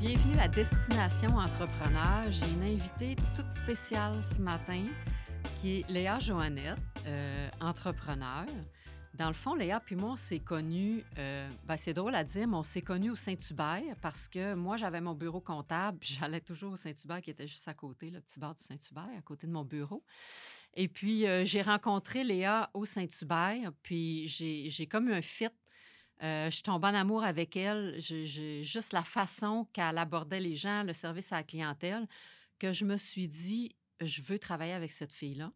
Bienvenue à Destination Entrepreneur. J'ai une invitée toute spéciale ce matin qui est Léa Joannette, euh, entrepreneur. Dans le fond, Léa puis moi, on s'est connus, euh, ben, c'est drôle à dire, mais on s'est connus au Saint-Hubert parce que moi, j'avais mon bureau comptable, puis j'allais toujours au Saint-Hubert qui était juste à côté, le petit bar du Saint-Hubert, à côté de mon bureau. Et puis, euh, j'ai rencontré Léa au Saint-Hubert, puis j'ai comme eu un fit. Euh, je suis tombée en amour avec elle. J'ai juste la façon qu'elle abordait les gens, le service à la clientèle, que je me suis dit, je veux travailler avec cette fille-là.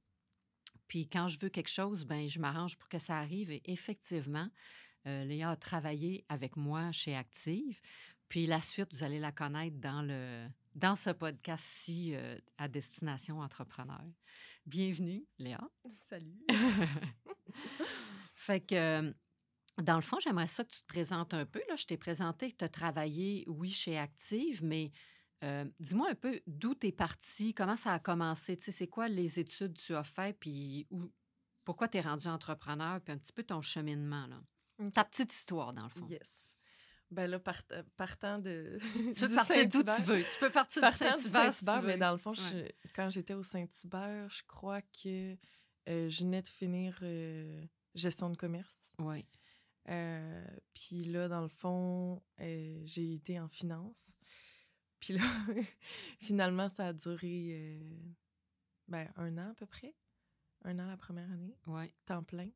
Puis quand je veux quelque chose, ben je m'arrange pour que ça arrive. Et effectivement, euh, Léa a travaillé avec moi chez Active. Puis la suite, vous allez la connaître dans, le, dans ce podcast-ci euh, à destination entrepreneur. Bienvenue, Léa. Salut. fait que, euh, dans le fond, j'aimerais ça que tu te présentes un peu. Là, je t'ai présenté que tu as travaillé, oui, chez Active, mais euh, dis-moi un peu d'où tu es parti, comment ça a commencé, tu sais, c'est quoi les études que tu as fait, puis où, pourquoi tu es rendu entrepreneur, puis un petit peu ton cheminement, là. Ta petite histoire, dans le fond. Yes. Ben là, euh, partant de. Tu peux partir d'où tu veux. Tu peux partir de Saint-Hubert. Saint mais dans le fond, quand j'étais au Saint-Hubert, je crois que euh, je venais de finir gestion de commerce. Oui. Puis là, dans le fond, j'ai été en finance. Puis là, finalement, ça a duré euh, ben, un an à peu près. Un an la première année. Ouais. Temps plein.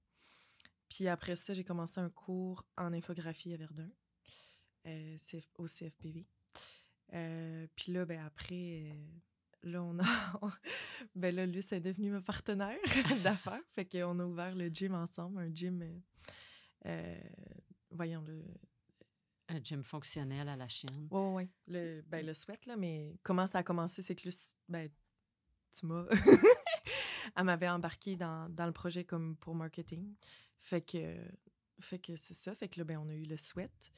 Puis après ça, j'ai commencé un cours en infographie à Verdun, euh, au CFPV. Euh, puis là, ben après, là, on a. ben là, lui, c'est devenu mon partenaire d'affaires. Fait qu'on a ouvert le gym ensemble, un gym. Voyons, le un gym fonctionnel à la Chine. Oui, oui. Le, ben, le sweat, là, mais comment ça a commencé, c'est que ben, tu m'as. Elle m'avait embarqué dans, dans, le projet comme pour marketing. Fait que, fait que c'est ça. Fait que là, ben, on a eu le sweat.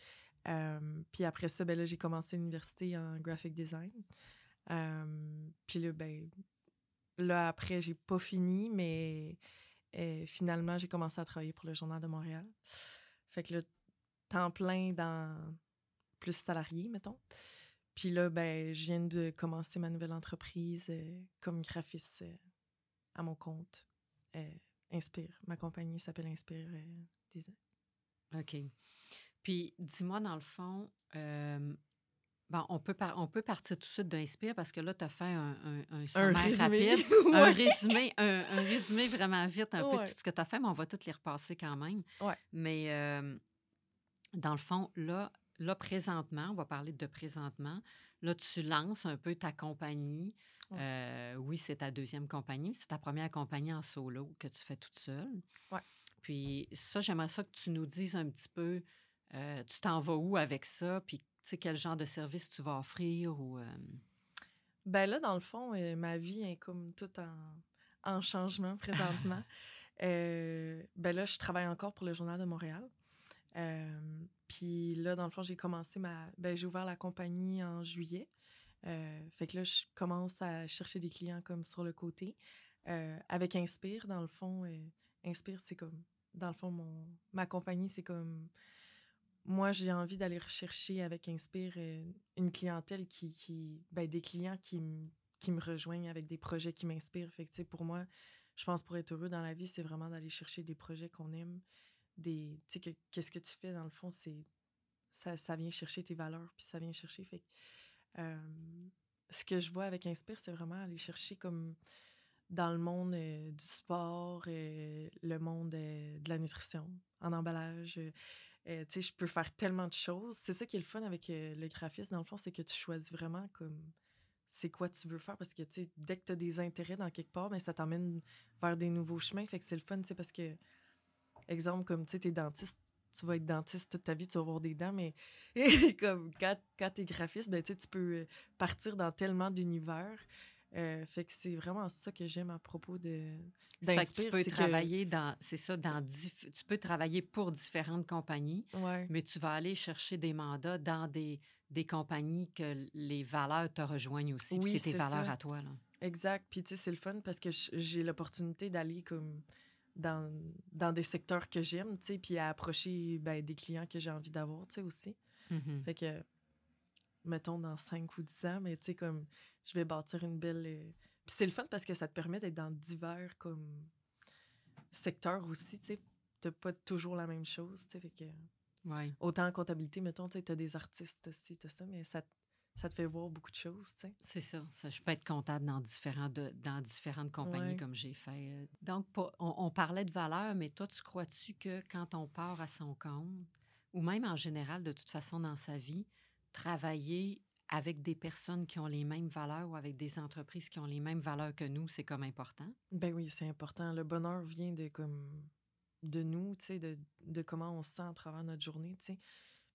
Euh, puis après ça, ben, là, j'ai commencé l'université en graphic design. Euh, puis là, ben, là, après, j'ai pas fini, mais euh, finalement, j'ai commencé à travailler pour le Journal de Montréal. Fait que là, temps plein dans plus salarié, mettons. Puis là, ben, je viens de commencer ma nouvelle entreprise euh, comme graphiste euh, à mon compte. Euh, Inspire. Ma compagnie s'appelle Inspire Design. OK. Puis, dis-moi, dans le fond, bon, on, peut on peut partir tout de suite d'Inspire parce que là, tu as fait un, un, un sommaire résumé. rapide, un, résumé, un, résumé vraiment vite, un peu de tout ce que tu as fait, mais on va tout les repasser quand même. Ouais. Mais dans le fond, là, là, présentement, on va parler de présentement, là, tu lances un peu ta compagnie. Euh, oui, c'est ta deuxième compagnie. C'est ta première compagnie en solo que tu fais toute seule. Puis ça, j'aimerais ça que tu nous dises un petit peu, euh, tu t'en vas où avec ça, puis tu sais, quel genre de service tu vas offrir ou... Euh... Ben là, dans le fond, euh, ma vie est comme tout en, en changement présentement. ben là, je travaille encore pour le Journal de Montréal. Euh, puis là, dans le fond, j'ai commencé ma. Ben, j'ai ouvert la compagnie en juillet. Euh, fait que là, je commence à chercher des clients comme sur le côté. Euh, avec Inspire, dans le fond, Inspire, c'est comme. Dans le fond, mon, ma compagnie, c'est comme. Moi, j'ai envie d'aller rechercher avec Inspire une clientèle qui. ben, des clients qui, qui me rejoignent avec des projets qui m'inspirent. Fait que, pour moi, je pense pour être heureux dans la vie, c'est vraiment d'aller chercher des projets qu'on aime, des. Qu'est-ce que tu fais dans le fond, c'est. Ça, ça, vient chercher tes valeurs, puis ça vient chercher. Fait ce que je vois avec Inspire, c'est vraiment aller chercher comme dans le monde euh, du sport, euh, le monde euh, de la nutrition, en emballage. Tu sais, je peux faire tellement de choses. C'est ça qui est le fun avec le graphisme, dans le fond, c'est que tu choisis vraiment comme c'est quoi tu veux faire parce que, tu sais, dès que tu as des intérêts dans quelque part, ben, ça t'emmène vers des nouveaux chemins. Fait que c'est le fun, tu sais, parce que exemple, comme tu sais, t'es dentiste, tu vas être dentiste toute ta vie, tu vas avoir des dents, mais comme quand, quand t'es graphiste, ben, tu peux partir dans tellement d'univers. Euh, fait que c'est vraiment ça que j'aime à propos de d'Inspire. Tu peux travailler dans, c'est ça, dans tu peux travailler pour différentes compagnies, mais tu vas aller chercher des mandats dans des, des compagnies que les valeurs te rejoignent aussi. Oui, c'est tes valeurs à toi. Là. Exact. Puis tu sais, c'est le fun parce que j'ai l'opportunité d'aller comme dans, dans des secteurs que j'aime, tu sais, puis à approcher ben, des clients que j'ai envie d'avoir, tu sais, aussi. Mm-hmm. Fait que, mettons, dans 5 ou 10 ans, mais tu sais, comme, je vais bâtir une belle. euh, Puis c'est le fun parce que ça te permet d'être dans divers, comme, secteurs aussi, tu sais. T'as pas toujours la même chose, tu sais. Fait que, autant en comptabilité, mettons, tu sais, t'as des artistes aussi, t'as ça, mais ça, ça te fait voir beaucoup de choses, tu sais. C'est ça, ça. Je peux être comptable dans, différents de, dans différentes compagnies Ouais. comme j'ai fait. Donc, on, on parlait de valeur, mais toi, tu crois-tu que quand on part à son compte, ou même en général, de toute façon, dans sa vie, travailler avec des personnes qui ont les mêmes valeurs ou avec des entreprises qui ont les mêmes valeurs que nous, c'est comme important? Ben oui, c'est important. Le bonheur vient de comme de nous, tu sais, de, de comment on se sent à travers notre journée, tu sais.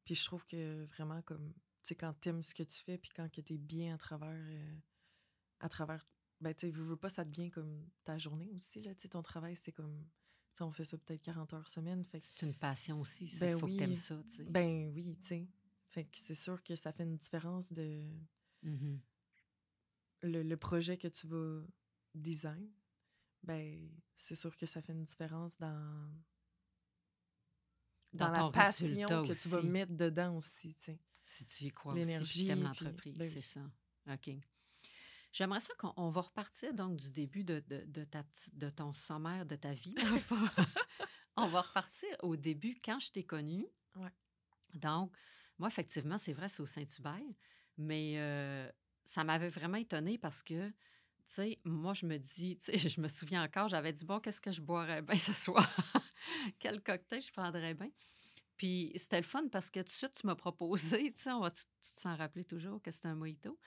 Puis je trouve que vraiment comme, tu sais, quand t'aimes ce que tu fais, puis quand que t'es bien à travers, euh, à travers, ben tu sais, veux, veux pas, ça devient comme ta journée aussi, là, tu sais, ton travail, c'est comme, tu sais, on fait ça peut-être 40 heures semaine, fait que, C'est une passion aussi, ça. Ben Il faut que oui. ça, tu sais. ben oui, tu sais. Fait que c'est sûr que ça fait une différence de Mhm. le, le projet que tu vas design, ben c'est sûr que ça fait une différence dans dans, Dans la passion que tu vas mettre dedans aussi, tu sais. Si tu y crois aussi, L'énergie, tu aimes l'entreprise, ben c'est ça. OK. J'aimerais ça qu'on on va repartir donc du début de, de, de ta de ton sommaire de ta vie. on va repartir au début, quand je t'ai connue. Ouais. Donc, moi, effectivement, c'est vrai, c'est au Saint-Hubert, mais euh, ça m'avait vraiment étonnée parce que, tu sais, moi, je me dis, tu sais, je me souviens encore, j'avais dit, bon, qu'est-ce que je boirais bien ce soir? Quel cocktail je prendrais bien? Puis c'était le fun parce que tout de suite, tu m'as proposé, tu sais, on va t'en rappeler toujours que c'était un mojito.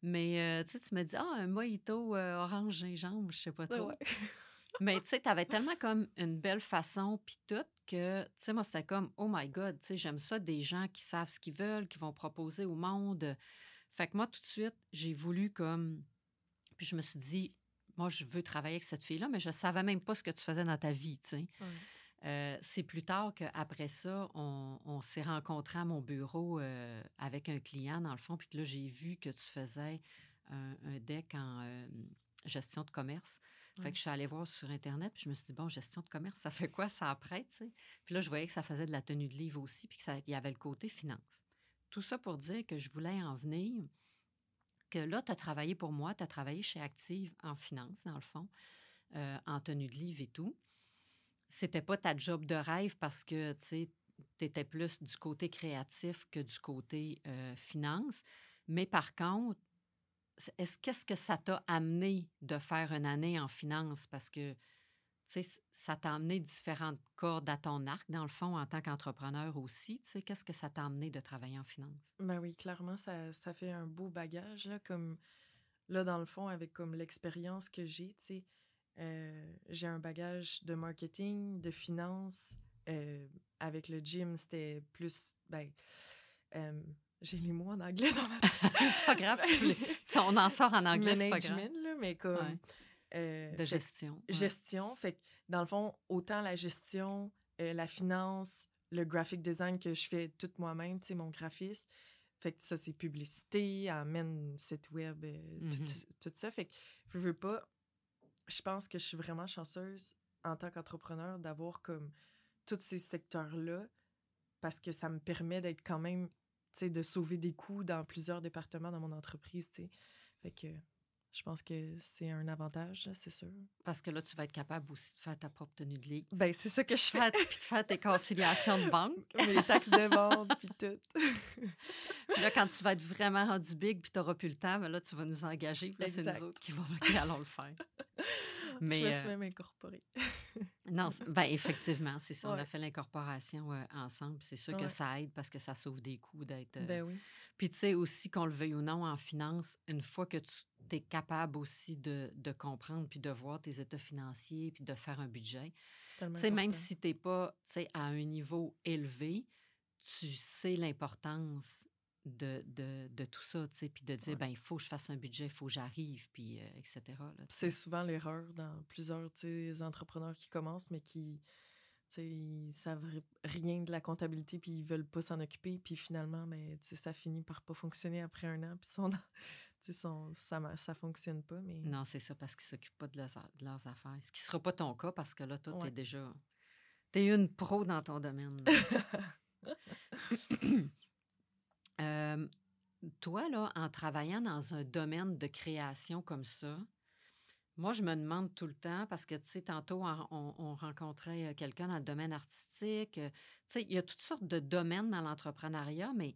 Mais euh, tu sais, tu m'as dit, ah, un mojito euh, orange gingembre, je sais pas trop. Ouais. Mais tu sais, tu avais tellement comme une belle façon, puis tout, que, tu sais, moi, c'était comme, oh my God, tu sais, j'aime ça, des gens qui savent ce qu'ils veulent, qui vont proposer au monde. Fait que moi, tout de suite, j'ai voulu comme. Puis je me suis dit, moi, je veux travailler avec cette fille-là, mais je savais même pas ce que tu faisais dans ta vie, tu sais. Euh, c'est plus tard qu'après ça, on, on s'est rencontrés à mon bureau euh, avec un client, dans le fond, puis que là, j'ai vu que tu faisais un, un deck en euh, gestion de commerce. Fait Ouais. que je suis allée voir sur Internet, puis je me suis dit, bon, gestion de commerce, ça fait quoi, ça après, tu sais? Puis là, je voyais que ça faisait de la tenue de livre aussi, puis qu'il y avait le côté finance. Tout ça pour dire que je voulais en venir, que là, tu as travaillé pour moi, tu as travaillé chez Active en finance, dans le fond, euh, en tenue de livre et tout c'était pas ta job de rêve parce que, tu sais, tu étais plus du côté créatif que du côté euh, finance. Mais par contre, est-ce qu'est-ce que ça t'a amené de faire une année en finance? Parce que, tu sais, ça t'a amené différentes cordes à ton arc, dans le fond, en tant qu'entrepreneur aussi. Qu'est-ce que ça t'a amené de travailler en finance? Ben oui, clairement, ça, ça fait un beau bagage, là, comme, là, dans le fond, avec comme l'expérience que j'ai, tu sais, euh, j'ai un bagage de marketing, de finance, euh, avec le gym, c'était plus, ben, euh, j'ai les mots en anglais dans ma c'est pas grave, si, on en sort en anglais, c'est pas grave. là, mais comme, Ouais. euh, De fait- gestion. ouais. gestion. Fait que, dans le fond, autant la gestion, euh, la finance, le graphic design que je fais tout moi-même, tu sais, mon graphiste. Fait que ça, c'est publicité, amène site web, euh, tout- Mhm. tout, ça. Fait que, je veux pas, je pense que je suis vraiment chanceuse en tant qu'entrepreneur d'avoir comme tous ces secteurs-là parce que ça me permet d'être quand même, de sauver des coûts dans plusieurs départements dans mon entreprise, tu sais. Fait que je pense que c'est un avantage, c'est sûr. Parce que là, tu vas être capable aussi de faire ta propre tenue de livre. Ben, c'est ça que je fais. Puis de faire tes conciliations de banque. Mes taxes de vente, puis tout. Puis là, quand tu vas être vraiment rendu big puis tu n'auras plus le temps, ben là, tu vas nous engager. Puis là, c'est nous autres qui, vont, qui allons le faire. Mais je me euh, suis même incorporée. non, ben, effectivement, c'est ça. On a fait l'incorporation euh, ensemble. C'est sûr que ça aide parce que ça sauve des coûts d'être. euh, Ben oui. Puis tu sais aussi, qu'on le veuille ou non, en finance, une fois que tu es capable aussi de, de comprendre puis de voir tes états financiers puis de faire un budget, Tu sais, même si tu n'es pas tu sais, à un niveau élevé, tu sais l'importance de, de, de tout ça, tu sais, puis de dire, Ouais. ben il faut que je fasse un budget, il faut que j'arrive, puis euh, etc. C'est souvent l'erreur dans plusieurs entrepreneurs qui commencent, mais qui tu sais, ils savent ri- rien de la comptabilité, puis ils veulent pas s'en occuper, puis finalement, mais, tu sais, ça finit par pas fonctionner après un an, puis sais, sont- ça, ça fonctionne pas. Mais... Non, c'est ça, parce qu'ils ne s'occupent pas de leurs, de leurs affaires. Ce qui ne sera pas ton cas, parce que là, toi, tu es Ouais. déjà... Tu es une pro dans ton domaine. Euh, toi, là, en travaillant dans un domaine de création comme ça, moi, je me demande tout le temps, parce que, tu sais, tantôt, on, rencontrait euh, quelqu'un dans le domaine artistique. Euh, tu sais, il y a toutes sortes de domaines dans l'entrepreneuriat, mais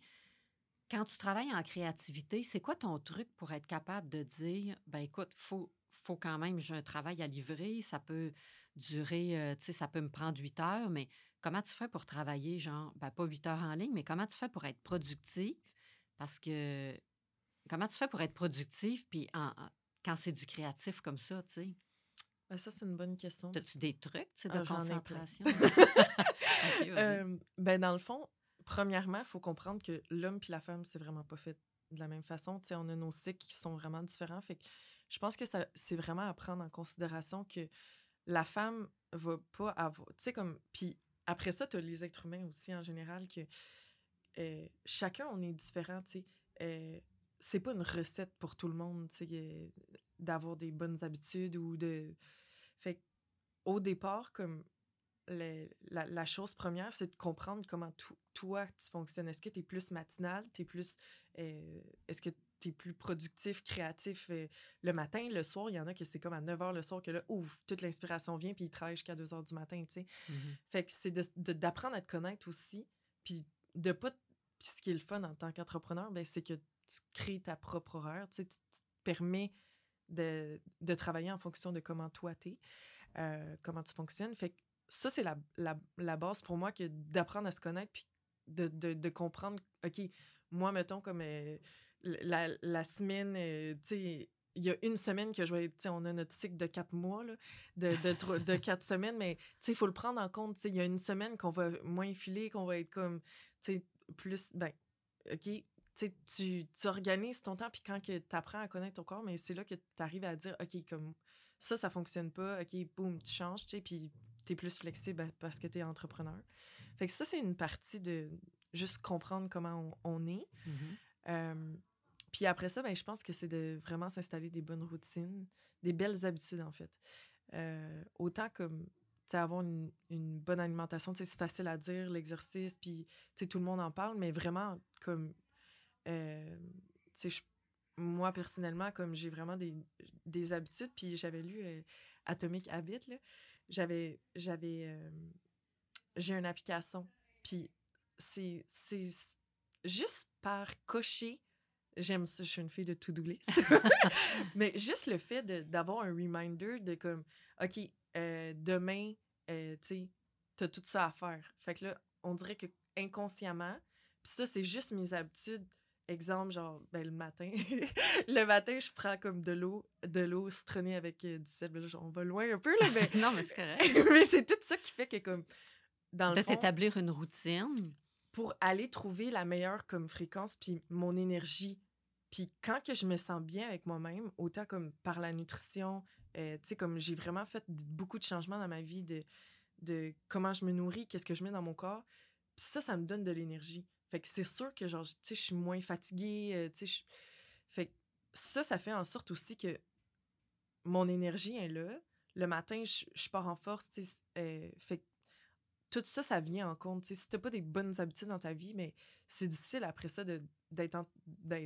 quand tu travailles en créativité, c'est quoi ton truc pour être capable de dire, ben écoute, faut, faut quand même, j'ai un travail à livrer, ça peut durer, tu sais, ça peut me prendre huit heures, mais comment tu fais pour travailler, genre, ben pas huit heures en ligne, mais comment tu fais pour être productif? Parce que, comment tu fais pour être productif, puis en quand c'est du créatif comme ça, tu sais? Ben, ça, c'est une bonne question. As-tu des trucs de ah, concentration? Euh, ben, dans le fond, premièrement, il faut comprendre que l'homme et la femme, c'est vraiment pas fait de la même façon. sais, on a nos cycles qui sont vraiment différents. Fait que je pense que c'est vraiment à prendre en considération que la femme va pas avoir. Tu sais, comme. Puis après ça, tu as les êtres humains aussi en général que euh, chacun, on est différent. Tu sais. Euh, c'est pas une recette pour tout le monde, euh, d'avoir des bonnes habitudes ou de. Fait au départ, comme la, chose première, c'est de comprendre comment toi, tu fonctionnes. Est-ce que tu es plus matinal? Es plus, Est-ce que tu es plus productif, créatif euh, le matin? Le soir, il y en a qui c'est comme à 9 h le soir que là, ouf, toute l'inspiration vient puis ils travaillent jusqu'à 2 h du matin, tu sais. Mmh fait que c'est d'apprendre à te connaître aussi, puis de pas... ce qui est le fun en tant qu'entrepreneur, ben, c'est que tu crées ta propre horreur, tu, te permets de, travailler en fonction de comment toi t'es, euh, comment tu fonctionnes. Fait que ça, c'est la, base pour moi que d'apprendre à se connaître puis de, comprendre, OK, moi, mettons, comme euh, la, semaine, euh, tu sais, il y a une semaine que je vais être, on a notre cycle de quatre mois, de, de, de, quatre semaines, mais il faut le prendre en compte. Il y a une semaine qu'on va moins filer, qu'on va être comme, tu sais, plus, ben, OK, tu, tu organises ton temps, puis quand tu apprends à connaître ton corps, mais c'est là que tu arrives à dire, OK, comme ça, ça fonctionne pas, OK, boum, tu changes, tu sais, puis tu es plus flexible parce que tu es entrepreneur. Fait que ça, c'est une partie de juste comprendre comment on, est. Mm-hmm. Puis après ça, ben, je pense que c'est de vraiment s'installer des bonnes routines, des belles habitudes, en fait. Euh, autant comme avoir une, une, bonne alimentation, c'est facile à dire, l'exercice, puis tout le monde en parle, mais vraiment comme euh, moi, personnellement, comme j'ai vraiment des, des habitudes, puis j'avais lu euh, Atomic Habit, j'avais, j'avais, j'ai une application, puis c'est juste par cocher, j'aime ça, je suis une fille de to-do list, mais juste le fait d'avoir un reminder de comme, OK, demain, tu sais, t'as tout ça à faire. Fait que là, on dirait que inconsciemment, puis ça, c'est juste mes habitudes Exemple, genre, ben, le matin. le matin, je prends comme de l'eau, de l'eau citronnée avec euh, du sel. On va loin un peu, là, mais. non, mais c'est correct. mais c'est tout ça qui fait que, comme. Dans de t'établir une routine. Pour aller trouver la meilleure comme fréquence, puis mon énergie. Puis quand que je me sens bien avec moi-même, autant comme par la nutrition, euh, tu sais, comme j'ai vraiment fait beaucoup de changements dans ma vie de, de comment je me nourris, qu'est-ce que je mets dans mon corps. Ça, ça me donne de l'énergie. Fait que c'est sûr que, genre, tu sais, je suis moins fatiguée, euh, tu sais. Fait que ça, ça fait en sorte aussi que mon énergie est là. Le matin, je, pars en force, tu sais. Euh, fait que tout ça, ça vient en compte. sais si t'as pas des bonnes habitudes dans ta vie, mais c'est difficile après ça d'être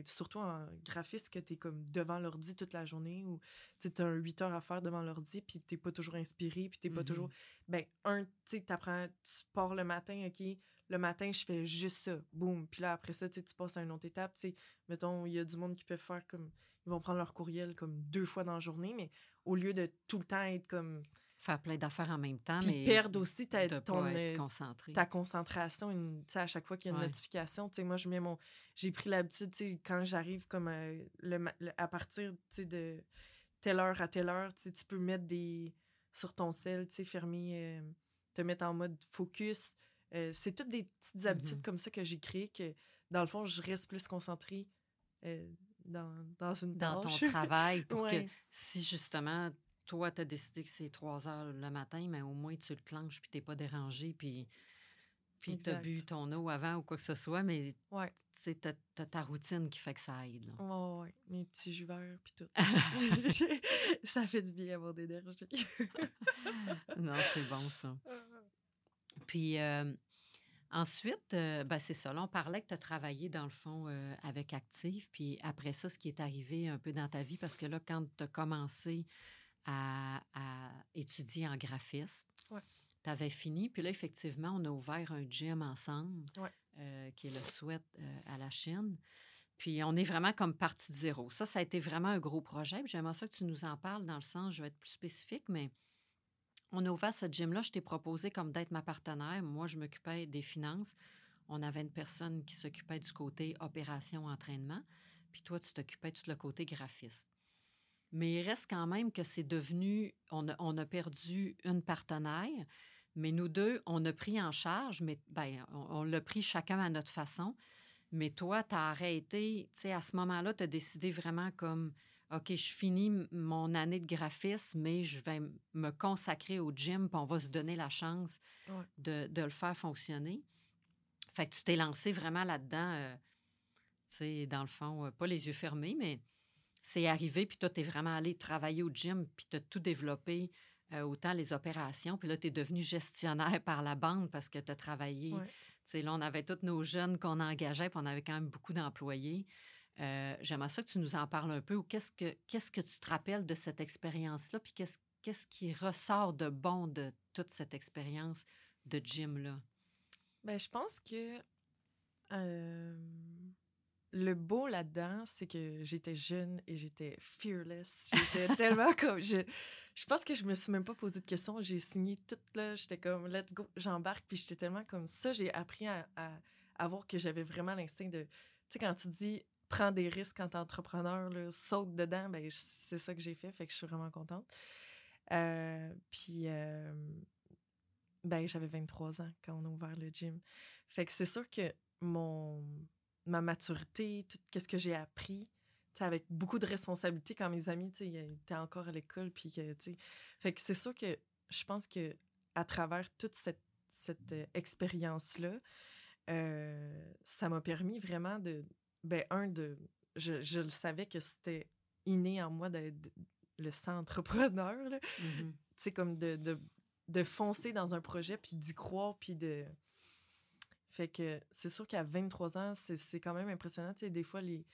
surtout en graphiste que tu es comme devant l'ordi toute la journée ou tu as un 8 heures à faire devant l'ordi puis t'es pas toujours inspiré puis t'es pas toujours mm-hmm. ben un tu sais tu pars le matin ok le matin, je fais juste ça, boum. Puis là, après ça, tu passes à une autre étape. Tu mettons, il y a du monde qui peut faire comme. Ils vont prendre leur courriel comme deux fois dans la journée, mais au lieu de tout le temps être comme. Faire plein d'affaires en même temps, mais. perdre aussi ta, ton, euh, ta concentration. Une, à chaque fois qu'il y a une notification, tu sais, moi, je mets mon. J'ai pris l'habitude, tu sais, quand j'arrive comme euh, le, à partir, de telle heure à telle heure, tu peux mettre des. sur ton sel, fermer. Euh, te mettre en mode focus euh, c'est toutes des petites mmh habitudes comme ça que j'ai créées que, dans le fond, je reste plus concentrée dans, dans une Dans ton travail, pour que si justement, toi, tu as décidé que c'est 3 heures le matin, mais au moins tu le clenches puis tu pas dérangé puis, puis tu as bu ton eau avant ou quoi que ce soit, mais ouais. tu as, ta routine qui fait que ça aide. Oui, ouais, mes petits jus verts puis tout. ça fait du bien avoir d'énergie. non, c'est bon ça. Puis, euh, Ensuite, euh, ben, c'est ça. Là, on parlait que tu as travaillé, dans le fond, euh, avec Active. Puis après ça, ce qui est arrivé un peu dans ta vie, parce que là, quand tu as commencé à, à étudier en graphiste, Ouais. tu avais fini. Puis là, effectivement, on a ouvert un gym ensemble, Ouais. euh, qui est le Sweat euh, à la Chine. Puis on est vraiment comme partie de zéro. Ça, ça a été vraiment un gros projet. J'aimerais ça que tu nous en parles dans le sens, je vais être plus spécifique, mais on a ouvert ce gym-là. Je t'ai proposé comme d'être ma partenaire. Moi, je m'occupais des finances. On avait une personne qui s'occupait du côté opération-entraînement. Puis toi, tu t'occupais de tout le côté graphiste. Mais il reste quand même que c'est devenu, on a, on a perdu une partenaire, mais nous deux, on a pris en charge, mais ben, on, on l'a pris chacun à notre façon. Mais toi, tu as arrêté, tu sais, à ce moment-là, tu as décidé vraiment comme, OK, je finis mon année de graphisme, mais je vais me consacrer au gym, puis on va se donner la chance Ouais. de, de le faire fonctionner. Fait que tu t'es lancé vraiment là-dedans, euh, tu sais, dans le fond, euh, pas les yeux fermés, mais c'est arrivé, puis toi, tu es vraiment allé travailler au gym, puis tu as tout développé, euh, autant les opérations, puis là, tu es devenu gestionnaire par la bande parce que tu as travaillé. Ouais. Tu sais, là, on avait tous nos jeunes qu'on engageait, puis on avait quand même beaucoup d'employés. Euh, J'aimerais ça que tu nous en parles un peu, ou qu'est-ce que, qu'est-ce que tu te rappelles de cette expérience-là, puis qu'est-ce, qu'est-ce qui ressort de bon de toute cette expérience de gym-là? Ben, je pense que euh, le beau là-dedans, c'est que j'étais jeune et j'étais fearless. J'étais tellement comme. Je, je pense que je me suis même pas posé de questions. J'ai signé tout là. J'étais comme, let's go, j'embarque. Puis j'étais tellement comme ça. J'ai appris à, voir que j'avais vraiment l'instinct de. Tu sais, quand tu dis prends des risques quand t'es entrepreneur, saute dedans, ben, c'est ça que j'ai fait. Fait que je suis vraiment contente. Euh, puis. euh, ben, j'avais 23 ans quand on a ouvert le gym. Fait que c'est sûr que mon ma maturité, tout ce que j'ai appris, avec beaucoup de responsabilités quand mes amis, étaient encore à l'école, puis que, tu sais... Fait que c'est sûr que je pense que à travers toute cette, cette euh, expérience-là, euh, ça m'a permis vraiment de... Ben, un, de... Je, je le savais que c'était inné en moi d'être le sang entrepreneur, Mhm. tu sais, comme de, de, de foncer dans un projet, puis d'y croire, puis de... Fait que c'est sûr qu'à 23 ans, c'est c'est quand même impressionnant. Tu sais, des fois, les,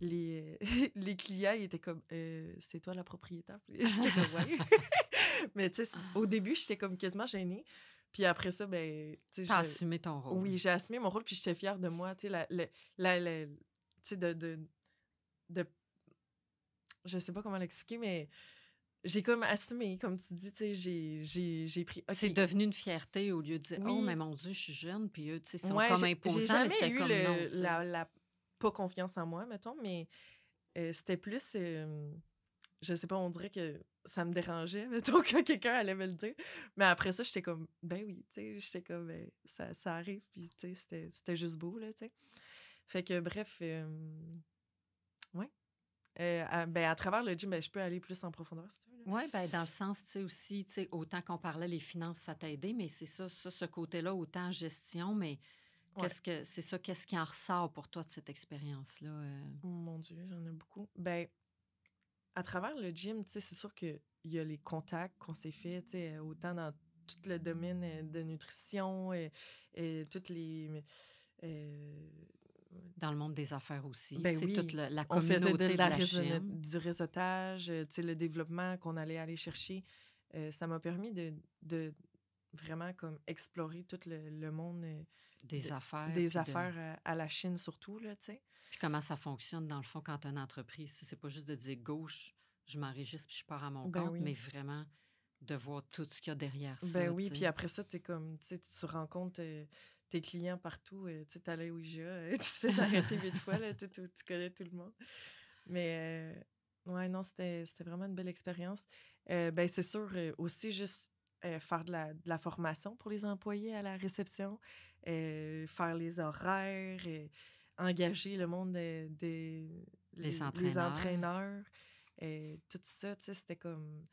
les, les clients, ils étaient comme, Euh, c'est toi la propriétaire? J'étais comme, ouais. Mais tu sais, au début, j'étais comme quasiment gênée. Puis après ça, ben, tu assumé ton rôle. oui, j'ai assumé mon rôle, puis j'étais fière de moi. Tu sais, la, la, la- la- tu sais, de, de, de- Je sais pas comment l'expliquer, mais j'ai comme assumé, comme tu dis, tu sais, j'ai- pris. C'est devenu une fierté au lieu de dire Oh, mais mon Dieu, je suis jeune, puis eux, tu sais, ils sont Ouais, comme imposants, mais c'était comme le- non. la, la pas confiance en moi, mettons, mais euh, c'était plus. euh, je sais pas, on dirait que ça me dérangeait, mettons, quand quelqu'un allait me le dire. Mais après ça, j'étais comme, ben oui, tu sais, j'étais comme, ben, ça, ça arrive, puis tu sais, c'était- juste beau, là, tu sais. Fait que, bref, euh. Euh, à, ben, à travers le gym, ben, je peux aller plus en profondeur, si tu veux. Oui, ben, dans le sens, tu sais, aussi, tu sais, autant qu'on parlait les finances, ça t'a aidé, mais c'est ça, ça, ce côté-là, autant gestion, mais Ouais. qu'est-ce que c'est ça, qu'est-ce qui en ressort pour toi de cette expérience-là? euh? Mon Dieu, j'en ai beaucoup. Ben, à travers le gym, tu sais, c'est sûr qu'il y a les contacts qu'on s'est fait, tu sais, autant dans tout le domaine euh, de nutrition et, et toutes les. euh, dans le monde des affaires aussi. Ben oui, toute la, la on faisait communauté de, de la Chine. du réseautage, euh, le développement qu'on allait aller chercher. Euh, ça m'a permis de, de vraiment comme explorer tout le, le monde euh, Des de- affaires. des de- affaires à, à la Chine surtout, là, tu sais. Puis comment ça fonctionne, dans le fond, quand une entreprise. Si C'est pas juste de dire gauche, je m'enregistre puis je pars à mon Ben compte, oui. mais vraiment de voir tout ce qu'il y a derrière ça. Ben oui, tu puis après ça, t'es comme, tu rencontres euh, tes clients partout. euh, tu sais, t'allais au IGA, euh, tu te fais arrêter huit fois, là, tu, sais, tu tu connais tout le monde. Mais, euh, ouais, non, c'était c'était vraiment une belle expérience. Euh, ben, c'est sûr, euh, aussi, juste faire de la, de la formation pour les employés à la réception, faire les horaires, euh, engager le monde des... des- Les entraîneurs. entraîneurs, euh, tout ça, tu sais, c'était comme...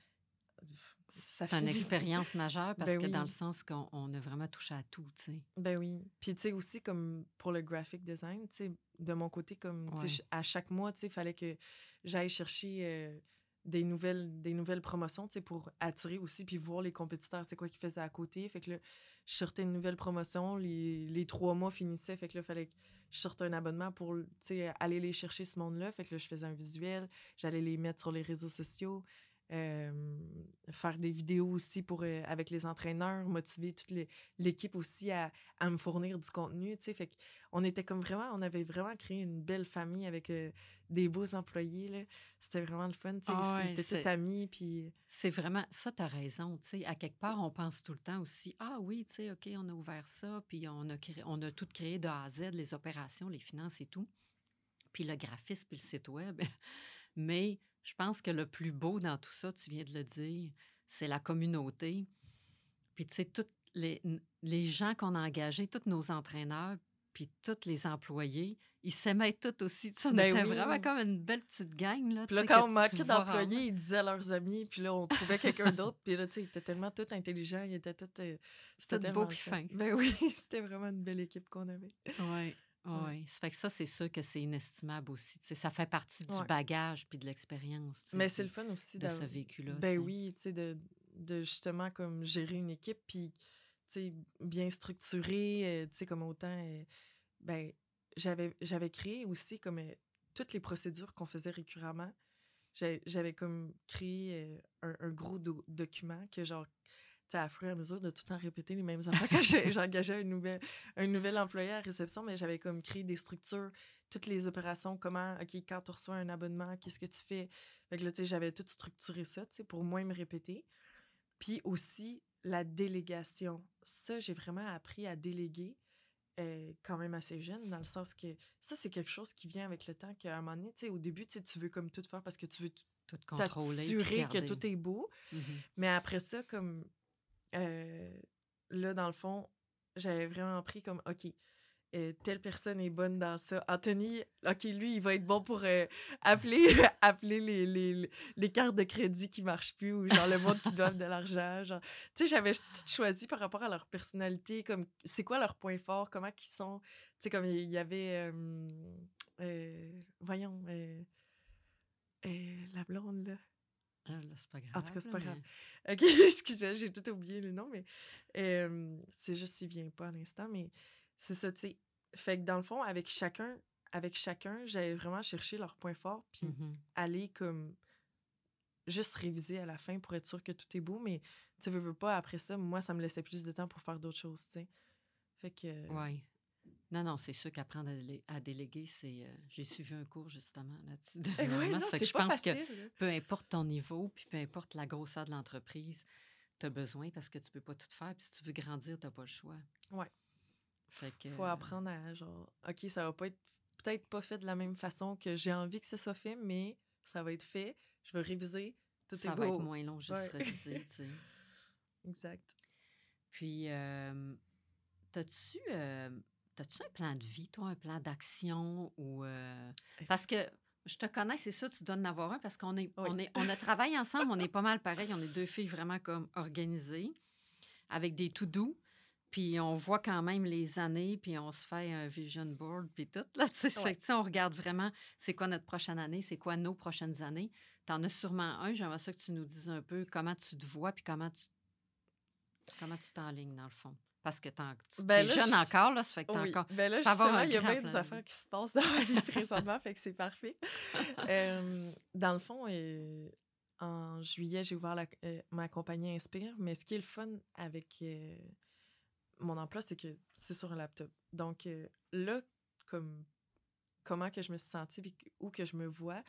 C'est une expérience majeure parce Ben que dans le sens qu'on on a vraiment touché à tout, tu sais. Ben oui. Puis, tu sais, aussi, comme pour le graphic design, tu sais, de mon côté, comme, Ouais. à chaque mois, tu sais, fallait que j'aille chercher euh, des, nouvelles, des nouvelles promotions, tu sais, pour attirer aussi, puis voir les compétiteurs, c'est quoi qu'ils faisaient à côté. Fait que là, je sortais une nouvelle promotion, les, les trois mois finissaient, fait que là, il fallait que je sorte un abonnement pour, tu sais, aller les chercher, ce monde-là. Fait que là, je faisais un visuel, j'allais les mettre sur les réseaux sociaux. Faire des vidéos aussi pour, avec les entraîneurs, motiver toute l'équipe aussi à, à, me fournir du contenu, tu sais. Fait on était comme vraiment, on avait vraiment créé une belle famille avec des beaux employés. C'était vraiment le fun, tu sais. Ah tout amis, puis... C'est vraiment... Ça, tu as raison, tu sais. À quelque part, on pense tout le temps aussi, ah oui, tu sais, OK, on a ouvert ça, puis on a, créé, on a tout créé de A à Z, les opérations, les finances et tout, puis le graphisme, puis le site web. Mais je pense que le plus beau dans tout ça, tu viens de le dire, c'est la communauté. Puis, tu sais, tous les, les gens qu'on a engagés, tous nos entraîneurs, puis tous les employés, ils s'aimaient tous aussi. On ben était vraiment comme une belle petite gang. Là, puis là, quand on manquait d'employés, ils disaient à leurs amis, puis là, on trouvait quelqu'un d'autre. Puis là, tu sais, ils étaient tellement tous intelligents, ils étaient tous... Euh, c'était beau puis fin. Ben oui, c'était vraiment une belle équipe qu'on avait. Oui. Oui, ça fait que ça, c'est sûr que c'est inestimable aussi. ça fait partie du bagage puis de l'expérience. Mais c'est le fun aussi de ce vécu-là. Ben oui, tu sais, de, de, justement comme gérer une équipe puis bien structurée, euh, tu sais, comme autant. Euh, ben, j'avais, j'avais créé aussi comme euh, toutes les procédures qu'on faisait récurremment. J'avais comme créé un, un, gros document que genre à fur et à mesure de tout le temps répéter les mêmes affaires quand j'engageais un nouvel, un nouvel employé à réception, mais j'avais comme créé des structures, toutes les opérations, comment, OK, quand tu reçois un abonnement, qu'est-ce que tu fais? Fait que là, tu sais, j'avais tout structuré ça, tu sais, pour moins me répéter. Puis aussi, la délégation. Ça, j'ai vraiment appris à déléguer euh, quand même assez jeune, dans le sens que ça, c'est quelque chose qui vient avec le temps, qu'à un moment donné, tu sais, au début, tu veux comme tout faire parce que tu veux tout contrôler. que tout est beau. Mm-hmm. Mais après ça, comme euh, là, dans le fond, j'avais vraiment pris comme, OK, euh, telle personne est bonne dans ça. Anthony, OK, lui, il va être bon pour euh, appeler, appeler les, les, les, cartes de crédit qui marchent plus ou genre le monde qui doivent de l'argent. Genre, tu sais, j'avais tout choisi par rapport à leur personnalité, comme c'est quoi leur point fort, comment ils sont. Tu sais, comme il y avait, voyons, la blonde, là. Ah, c'est pas grave. En tout cas, c'est pas grave. OK, excuse-moi, j'ai tout oublié le nom, mais c'est juste s'il vient pas à l'instant, mais c'est ça, tu sais. Fait que dans le fond, avec chacun, avec chacun, j'allais vraiment chercher leur point fort, puis mmh aller comme juste réviser à la fin pour être sûr que tout est beau, mais tu veux, veux pas, après ça, moi, ça me laissait plus de temps pour faire d'autres choses, tu sais. Fait que... Ouais. Non, non, c'est sûr qu'apprendre à, déléguer, c'est. Euh, j'ai suivi un cours justement là-dessus. Eh oui, non, je pas pense facile, que peu importe ton niveau, puis peu importe la grosseur de l'entreprise, tu as besoin parce que tu peux pas tout faire. Puis si tu veux grandir, tu n'as pas le choix. Oui. Fait que. Faut apprendre à genre, OK, ça va pas être peut-être pas fait de la même façon que j'ai envie que ça soit fait, mais ça va être fait. Je vais réviser. Tout ça est va être moins long juste réviser, tu sais. Exact. Puis, euh, as-tu. Euh, As-tu un plan de vie, toi, un plan d'action ou euh, parce que je te connais, c'est ça, tu dois en avoir un parce qu'on est, on est, on a travaillé ensemble, on est pas mal pareil, on est deux filles vraiment comme organisées, avec des tout doux, puis on voit quand même les années, puis on se fait un vision board, puis tout là, tu sais, on regarde vraiment, c'est quoi notre prochaine année, c'est quoi nos prochaines années. Tu en as sûrement un, j'aimerais ça que tu nous dises un peu comment tu te vois, puis comment tu comment tu t'enlignes dans le fond. Parce que tu ben es jeune encore, là, ça fait que t'es encore. Ben là, tu avoir il y a bien des affaires qui se passent dans ma vie présentement, fait que c'est parfait. dans le fond, euh, en juillet, j'ai ouvert euh, ma compagnie Inspire, mais ce qui est le fun avec euh, mon emploi, c'est que c'est sur un laptop. Donc là, comme comment que je me suis sentie, où que je me vois,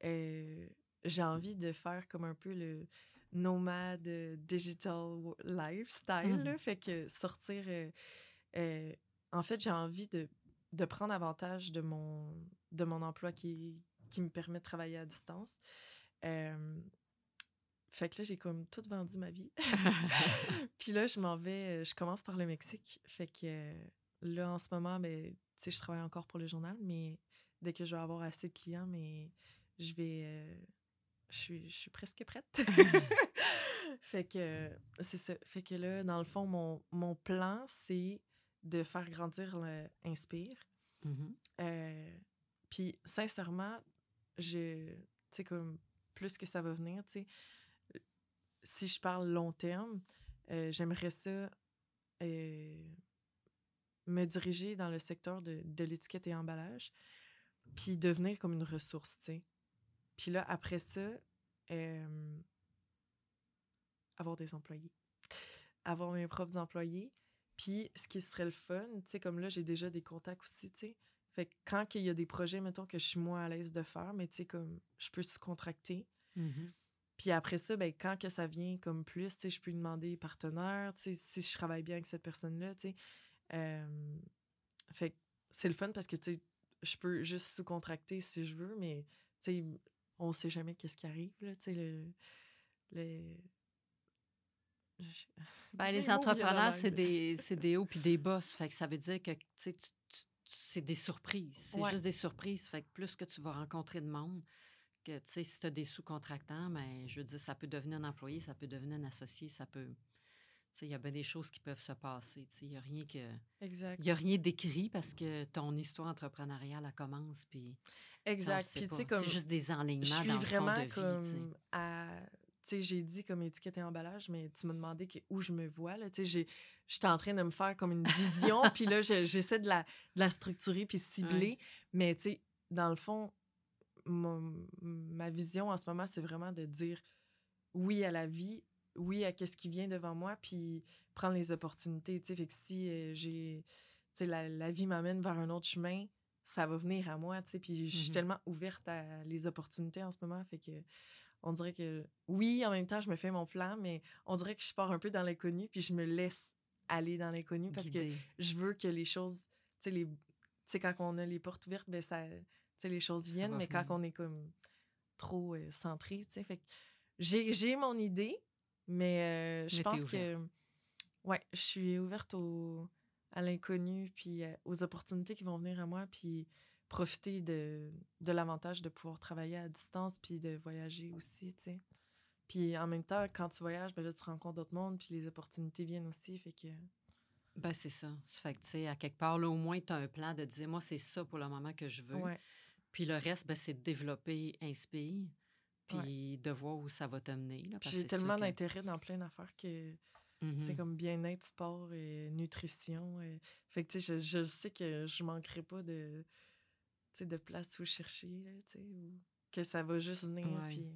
j'ai envie de faire comme un peu le nomade euh, digital lifestyle. Mmh. fait que sortir. Euh, euh, en fait, j'ai envie de, de, prendre avantage de mon, de mon emploi qui, qui me permet de travailler à distance. fait que là, j'ai comme tout vendu ma vie. Puis là, je m'en vais, je commence par le Mexique. Fait que là, en ce moment, ben, tu sais, je travaille encore pour le journal, mais dès que je vais avoir assez de clients, mais je vais, je suis, je suis presque prête. fait que c'est ça. Fait que là, dans le fond, mon, mon plan, c'est de faire grandir l'Inspire. Mm-hmm. Euh, puis, sincèrement, je, tu sais, comme plus que ça va venir, tu si je parle long terme, euh, j'aimerais ça euh, me diriger dans le secteur de, de l'étiquette et emballage, puis devenir comme une ressource, tu sais. Puis là, après ça, euh, avoir des employés. Avoir mes propres employés. Puis, ce qui serait le fun, tu sais, comme là, j'ai déjà des contacts aussi, tu sais. Fait que quand il y a des projets, mettons, que je suis moins à l'aise de faire, mais tu sais, comme je peux se contracter. Mhm. Puis après ça, ben, quand que ça vient comme plus, tu sais, je peux demander partenaire, tu sais, si je travaille bien avec cette personne-là, tu sais. Euh, fait que c'est le fun parce que, tu sais, je peux juste sous-contracter si je veux, mais, tu sais, on sait jamais qu'est-ce qui arrive, là, tu sais, le... le... Ben, Les entrepreneurs, c'est des, c'est des hauts puis des bosses. Fait que ça veut dire que tu c'est des surprises. C'est Ouais. juste des surprises. Fait que plus que tu vas rencontrer de monde, que tu sais, si tu as des sous-contractants, mais je veux dire, ça peut devenir un employé, ça peut devenir un associé, ça peut. Tu sais, il y a bien des choses qui peuvent se passer. Tu sais, il n'y a rien que. Exact. Il a rien d'écrit parce que ton histoire entrepreneuriale, elle commence, puis. Exact. Puis, tu sais, comme... C'est juste des enlignements je suis dans le fond vraiment vie, comme à tu sais j'ai dit comme étiquette et emballage mais tu m'as demandé que- où je me vois tu sais j'étais en train de me faire comme une vision puis là je- j'essaie de la de la structurer puis cibler. Mais tu sais dans le fond mon- ma vision en ce moment c'est vraiment de dire oui à la vie oui à qu'est-ce qui vient devant moi puis prendre les opportunités tu sais. Fait que si euh, j'ai tu sais la, la vie m'amène vers un autre chemin ça va venir à moi, tu sais. Puis je suis Mhm. tellement ouverte à les opportunités en ce moment. Fait que on dirait que oui, en même temps, je me fais mon plan, mais on dirait que je pars un peu dans l'inconnu, puis je me laisse aller dans l'inconnu parce que je veux que les choses, tu sais, les. Tu sais, quand on a les portes ouvertes, ben ça. Tu sais, les choses viennent, mais quand on est comme trop euh, centré, tu sais. Fait que j'ai j'ai mon idée, mais euh, je pense que. Ouais, je suis ouverte au, à l'inconnu, puis euh, aux opportunités qui vont venir à moi, puis profiter de, de l'avantage de pouvoir travailler à distance, puis de voyager aussi, tu sais. Puis en même temps, quand tu voyages, ben là, tu rencontres d'autres mondes, puis les opportunités viennent aussi, fait que... Ben, c'est ça. Ça fait que, tu sais, à quelque part, là, au moins, tu as un plan de dire, moi, c'est ça pour le moment que je veux. Ouais, Puis le reste, ben, c'est de développer Inspire, puis de voir où ça va te mener. j'ai tellement que- d'intérêt dans plein d'affaires que, C'est comme bien-être, sport et nutrition. et- Fait que, tu sais, je, je sais que je manquerai pas de, de place où chercher, là, ou que ça va juste venir, Ouais. puis...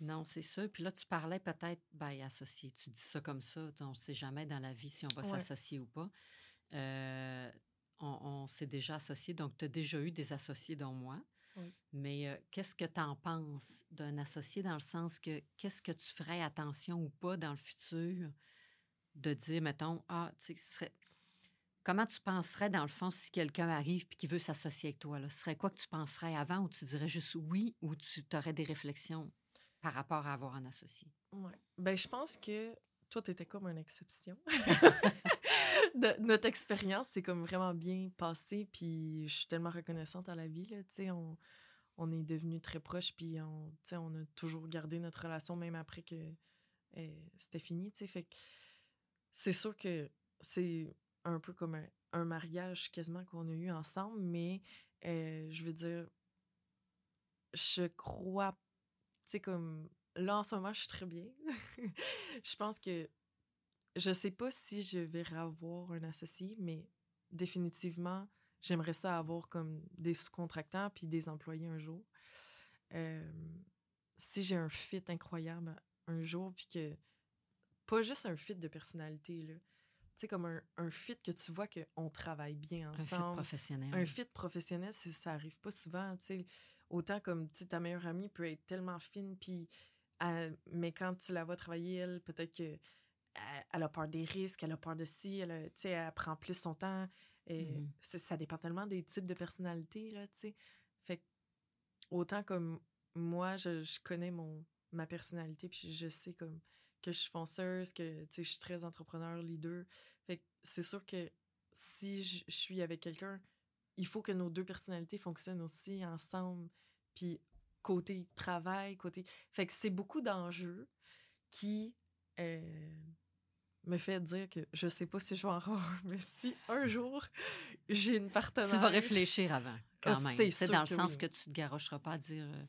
Non, c'est ça. Puis là, tu parlais peut-être, ben, associé. Tu dis ça comme ça. On ne sait jamais dans la vie si on va Ouais. s'associer ou pas. Euh, on on s'est déjà associé, donc tu as déjà eu des associés, dont moi. Oui. Mais euh, qu'est-ce que tu en penses d'un associé dans le sens que qu'est-ce que tu ferais attention ou pas dans le futur de dire, mettons, ah, tu sais. Comment tu penserais, dans le fond, si quelqu'un arrive et qui veut s'associer avec toi? Là? Ce serait quoi que tu penserais avant ou tu dirais juste oui ou tu aurais des réflexions par rapport à avoir un associé? Ouais. Ben, je pense que toi, tu étais comme une exception. Notre expérience, c'est comme vraiment bien passé, puis je suis tellement reconnaissante à la vie, là, on, on est devenus très proches, puis on, on a toujours gardé notre relation, même après que euh, c'était fini, fait c'est sûr que c'est un peu comme un, un mariage quasiment qu'on a eu ensemble, mais euh, je veux dire, je crois, tu sais, comme là, en ce moment, je suis très bien. je pense que je sais pas si je vais avoir un associé, mais définitivement, j'aimerais ça avoir comme des sous-contractants puis des employés un jour. Euh, si j'ai un fit incroyable un jour, puis que pas juste un fit de personnalité, là. Tu sais, comme un, un fit que tu vois qu'on travaille bien Un fit ensemble. professionnel. Un fit professionnel, ça arrive pas souvent, tu sais. Autant comme, ta meilleure amie peut être tellement fine, puis... elle- mais quand tu la vois travailler, elle, peut-être que elle, elle a peur des risques, elle a peur de ci, elle, a- elle prend plus son temps. Et Mhm. c'est- Ça dépend tellement des types de personnalités, là, tu sais. Fait que autant comme moi, je, je connais mon, ma personnalité, puis je sais comme que je suis fonceuse, que, tu sais, je suis très entrepreneur, leader. Fait que c'est sûr que si je, je suis avec quelqu'un, il faut que nos deux personnalités fonctionnent aussi ensemble. Puis côté travail, côté... Fait que c'est beaucoup d'enjeux qui euh, me fait dire que je sais pas si je vais en avoir, un, mais si un jour j'ai une partenaire... Tu vas réfléchir avant, quand Ah, même. c'est dans le sens oui. que tu te garocheras pas à dire euh,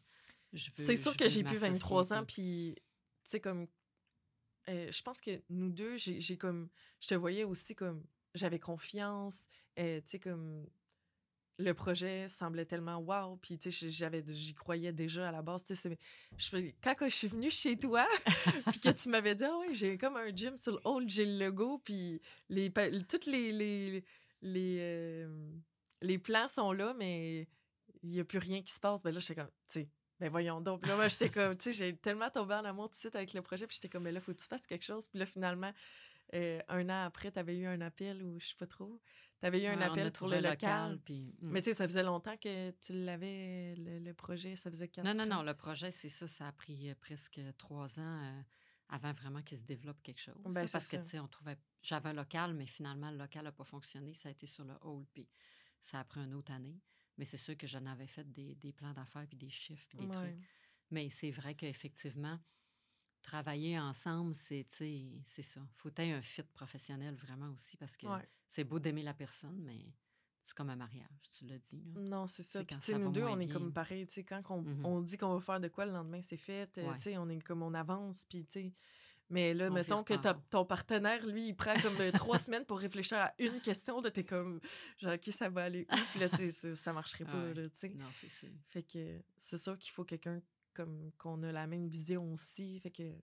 je veux. C'est sûr que j'ai plus m'associer, 23 ans, puis- puis tu sais, comme euh, je pense que nous deux, j'ai comme. Je te voyais aussi comme. J'avais confiance. Euh, tu sais, comme. Le projet semblait tellement wow. Puis, tu sais, j'y croyais déjà à la base. Tu sais, quand je suis venue chez toi, puis que tu m'avais dit, ah ouais, j'ai comme un gym sur le hall, j'ai le logo, puis les, toutes les. les, les, euh, les plans sont là, mais il n'y a plus rien qui se passe. Ben là, j'étais comme, tu sais, ben voyons donc. là, moi, j'étais comme, tu sais, j'ai tellement tombé en amour tout de suite avec le projet. Puis j'étais comme, mais là, faut que tu fasses quelque chose. Puis là, finalement, euh, un an après, tu avais eu un appel ou je sais pas trop. Tu avais eu un appel pour le local. puis, hmm. Mais tu sais, ça faisait longtemps que tu l'avais, le, projet. Ça faisait quatre Non, non, non. Le projet, c'est ça. Ça a pris euh, presque trois ans euh, avant vraiment qu'il se développe quelque chose. Ben, parce que, tu sais, on trouvait. J'avais un local, mais finalement, le local n'a pas fonctionné. Ça a été sur le hall. Puis ça a pris une autre année. Mais c'est sûr que j'en avais fait des, des plans d'affaires, puis des chiffres, puis des trucs. Mais c'est vrai qu'effectivement, travailler ensemble, c'est ça. Il faut être un fit professionnel vraiment aussi parce que c'est beau d'aimer la personne, mais c'est comme un mariage, tu l'as dit. Non, c'est ça. Puis, nous deux, on est comme pareil. Quand on, mmh on, dit qu'on va faire de quoi le lendemain, c'est fait. sais On est comme on avance. Puis, tu sais mais là, mettons que ton partenaire, lui, il prend comme euh, trois semaines pour réfléchir à une question. Là, t'es comme, genre, qui ça va aller où? Puis là, tu sais, ça marcherait pas, tu sais. Non, c'est ça. Fait que c'est sûr qu'il faut quelqu'un comme qu'on a la même vision aussi. Fait que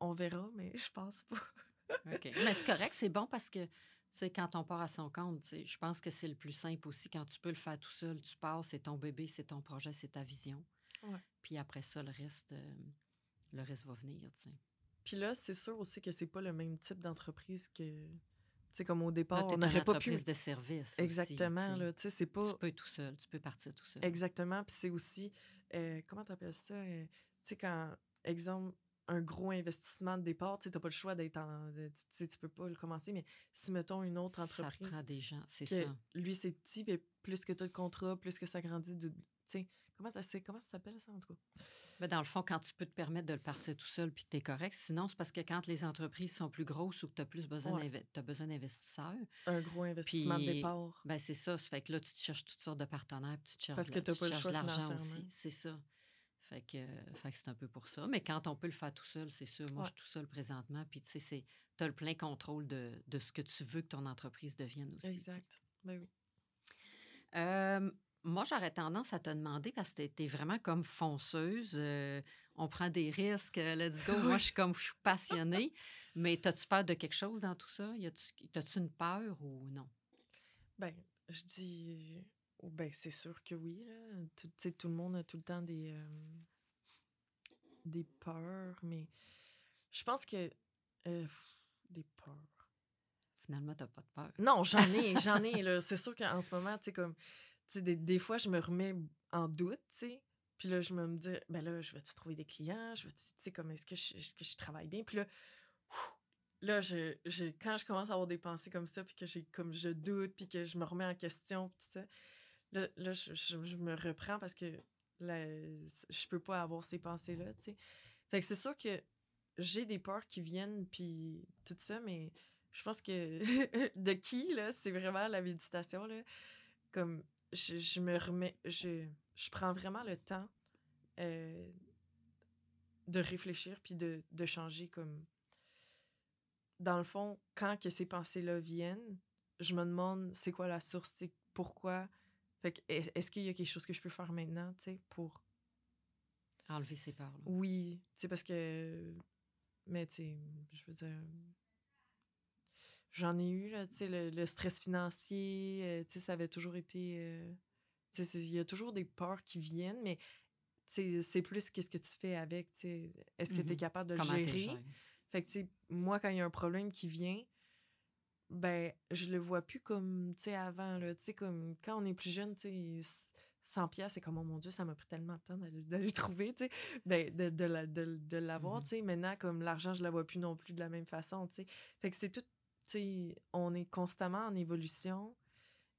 on verra, mais je pense pas. OK. Mais c'est correct, c'est bon parce que, tu sais, quand on part à son compte, je pense que c'est le plus simple aussi. Quand tu peux le faire tout seul, tu pars, c'est ton bébé, c'est ton projet, c'est ta vision. Puis après ça, le reste, euh, le reste va venir, tu sais. Puis là, c'est sûr aussi que c'est pas le même type d'entreprise que. Tu sais, comme au départ, on n'aurait pas pu. de service. Exactement, là. Tu sais, c'est pas. Tu peux tout seul, tu peux partir tout seul. Exactement. Puis c'est aussi. Euh, comment tu appelles ça? Euh, tu sais, quand, exemple, un gros investissement de départ, tu n'as pas le choix d'être en. Tu peux pas le commencer, mais si, mettons, une autre entreprise. Ça prend des gens, c'est ça. Lui, c'est petit, mais plus que tu as de contrat, plus que ça grandit. De, tu sais, comment, comment ça s'appelle ça, en tout cas? Mais dans le fond, quand tu peux te permettre de le partir tout seul puis que tu es correct, sinon, c'est parce que quand les entreprises sont plus grosses ou que tu as plus besoin, as besoin d'investisseurs. Un gros investissement de départ. Ben, c'est ça. Ça fait que là, tu te cherches toutes sortes de partenaires puis tu te cherches, parce que tu pas l'argent aussi. C'est ça. Fait que, fait que c'est un peu pour ça. Mais quand on peut le faire tout seul, c'est sûr. Moi, je suis tout seul présentement. Puis, tu sais, tu as le plein contrôle de, de, ce que tu veux que ton entreprise devienne aussi. Exact. Ben oui. Euh, moi, j'aurais tendance à te demander, parce que tu es vraiment comme fonceuse, euh, on prend des risques, euh, let's go. Moi, je suis comme, je suis passionnée. mais as-tu peur de quelque chose dans tout ça? As-tu une peur ou non? Ben, je dis, ben, c'est sûr que oui. Là. Tout, tout le monde a tout le temps des, euh, des peurs, mais je pense que. des peurs. Finalement, t'as pas de peur. Non, j'en ai, j'en ai. C'est sûr qu'en ce moment, tu sais, comme des, des, fois, je me remets en doute, tu sais. Puis là, je me dis, ben là, je vais-tu trouver des clients? Je vais tu sais, comme, est-ce que, je, est-ce que je travaille bien? Puis là, là, je, quand je commence à avoir des pensées comme ça, puis que j'ai, comme, je doute, puis que je me remets en question, tout ça, là, là je, je, me reprends parce que là, je peux pas avoir ces pensées-là, tu sais. Fait que c'est sûr que j'ai des peurs qui viennent, puis tout ça, mais je pense que de qui, là, c'est vraiment la méditation, là. Comme je, me remets, je, je, prends vraiment le temps euh, de réfléchir puis de, de, changer comme. Dans le fond, quand que ces pensées-là viennent, je me demande c'est quoi la source, pourquoi. Fait est-ce qu'il y a quelque chose que je peux faire maintenant, tu sais, pour. Enlever ces peurs. Oui, tu sais, parce que. Mais, tu sais, je veux dire J'en ai eu, là, tu sais, le, stress financier, euh, tu sais, ça avait toujours été... Euh, tu il y a toujours des peurs qui viennent, mais c'est plus qu'est-ce que tu fais avec, tu. Est-ce que tu es mmh capable de le gérer? Fait que, tu sais, moi, quand il y a un problème qui vient, ben, je le vois plus comme, tu sais, avant, là. Tu sais, comme quand on est plus jeune, tu sais, 100 pièces c'est comme, oh mon Dieu, ça m'a pris tellement de temps d'aller trouver, tu sais, ben, de, de, de, de l'avoir, mmh tu sais. Maintenant, comme l'argent, je la vois plus non plus de la même façon, tu sais. Fait que c'est tout on est constamment en évolution.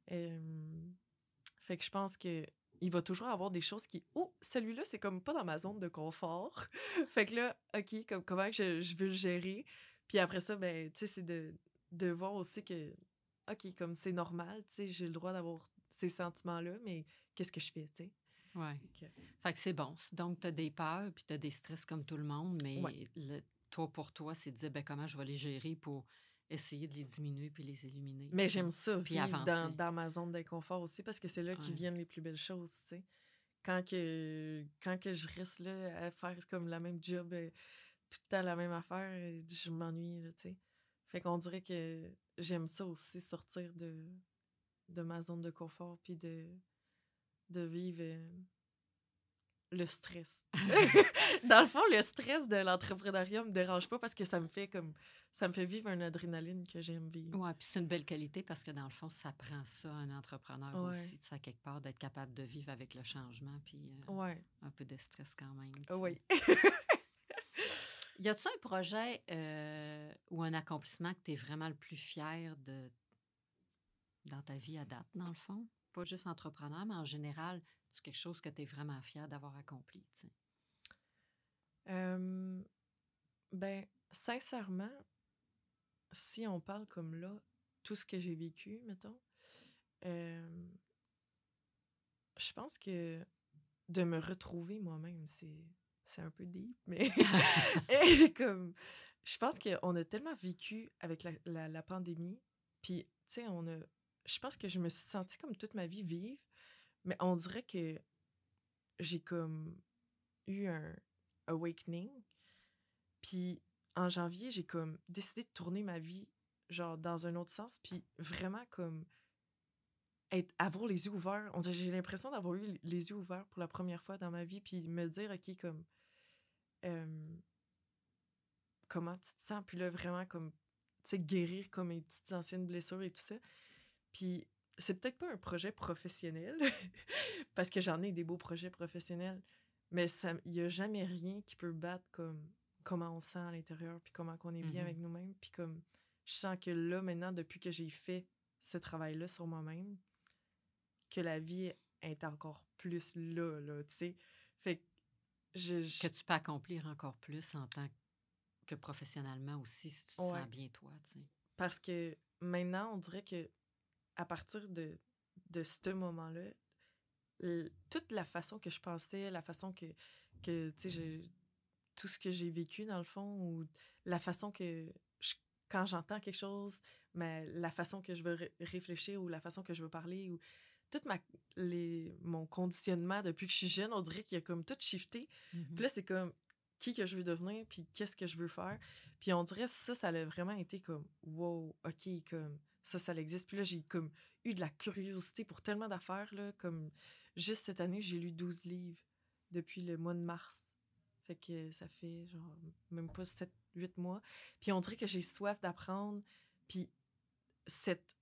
fait que je pense que il va toujours avoir des choses qui. Oh, celui-là, c'est comme pas dans ma zone de confort. fait que là, OK, comme, comment je, je veux le gérer? Puis après ça, ben, tu sais, c'est de, de voir aussi que, OK, comme c'est normal, tu sais, j'ai le droit d'avoir ces sentiments-là, mais qu'est-ce que je fais, tu sais? Oui. Fait que c'est bon. Donc, tu as des peurs, puis tu as des stress comme tout le monde, mais toi, pour toi, c'est de dire ben, comment je vais les gérer pour essayer de les diminuer puis les éliminer. Mais j'aime ça, puis vivre dans, dans, ma zone d'inconfort aussi, parce que c'est là ouais. viennent les plus belles choses, tu sais. Quand que, quand que je reste là à faire comme la même job, euh, tout le temps la même affaire, je m'ennuie, tu sais. Fait qu'on dirait que j'aime ça aussi, sortir de, de ma zone de confort, puis de, de vivre euh, le stress. Dans le fond, le stress de l'entrepreneuriat me dérange pas parce que ça me fait comme ça me fait vivre une adrénaline que j'aime vivre. Oui, puis c'est une belle qualité parce que dans le fond, ça prend ça un entrepreneur aussi, de ça quelque part, d'être capable de vivre avec le changement, puis euh, un peu de stress quand même. Oui. y a-t-il un projet euh, ou un accomplissement que tu es vraiment le plus fier de dans ta vie à date, dans le fond? Pas juste entrepreneur, mais en général, c'est quelque chose que tu es vraiment fier d'avoir accompli? Euh, ben, sincèrement, si on parle comme là, tout ce que j'ai vécu, mettons, euh, je pense que de me retrouver moi-même, c'est, c'est un peu deep, mais comme je pense qu'on a tellement vécu avec la, la, la pandémie, puis, tu sais, on a. Je pense que je me suis sentie comme toute ma vie vivre, mais on dirait que j'ai comme eu un awakening. Puis en janvier, j'ai comme décidé de tourner ma vie genre dans un autre sens, puis vraiment comme être, avoir les yeux ouverts. J'ai l'impression d'avoir eu les yeux ouverts pour la première fois dans ma vie, puis me dire, OK, comme, comment tu te sens, puis là, vraiment, comme, tu sais, guérir comme mes petites anciennes blessures et tout ça. Puis c'est peut-être pas un projet professionnel, parce que j'en ai des beaux projets professionnels, mais il n'y a jamais rien qui peut battre comme comment on sent à l'intérieur, puis comment on est bien mmh avec nous-mêmes. Puis comme je sens que là, maintenant, depuis que j'ai fait ce travail-là sur moi-même, que la vie est encore plus là, là, tu sais. Fait que je, Que tu peux accomplir encore plus en tant que professionnellement aussi, si tu te sens bien toi, tu sais. Parce que maintenant, on dirait que à partir de, de ce moment-là, toute la façon que je pensais, la façon que, que tu sais, tout ce que j'ai vécu dans le fond, ou la façon que, quand j'entends quelque chose, mais la façon que je veux réfléchir ou la façon que je veux parler, ou tout ma, les, mon conditionnement depuis que je suis jeune, on dirait qu'il a comme tout shifté. Puis là, c'est comme qui que je veux devenir, puis qu'est-ce que je veux faire. Puis on dirait ça, ça a vraiment été comme, wow, OK, comme ça, ça existe. Puis là, j'ai comme eu de la curiosité pour tellement d'affaires, là, comme juste cette année, j'ai lu 12 livres depuis le mois de mars. Fait que ça fait genre même pas 7, 8 mois. Puis on dirait que j'ai soif d'apprendre. Puis cette,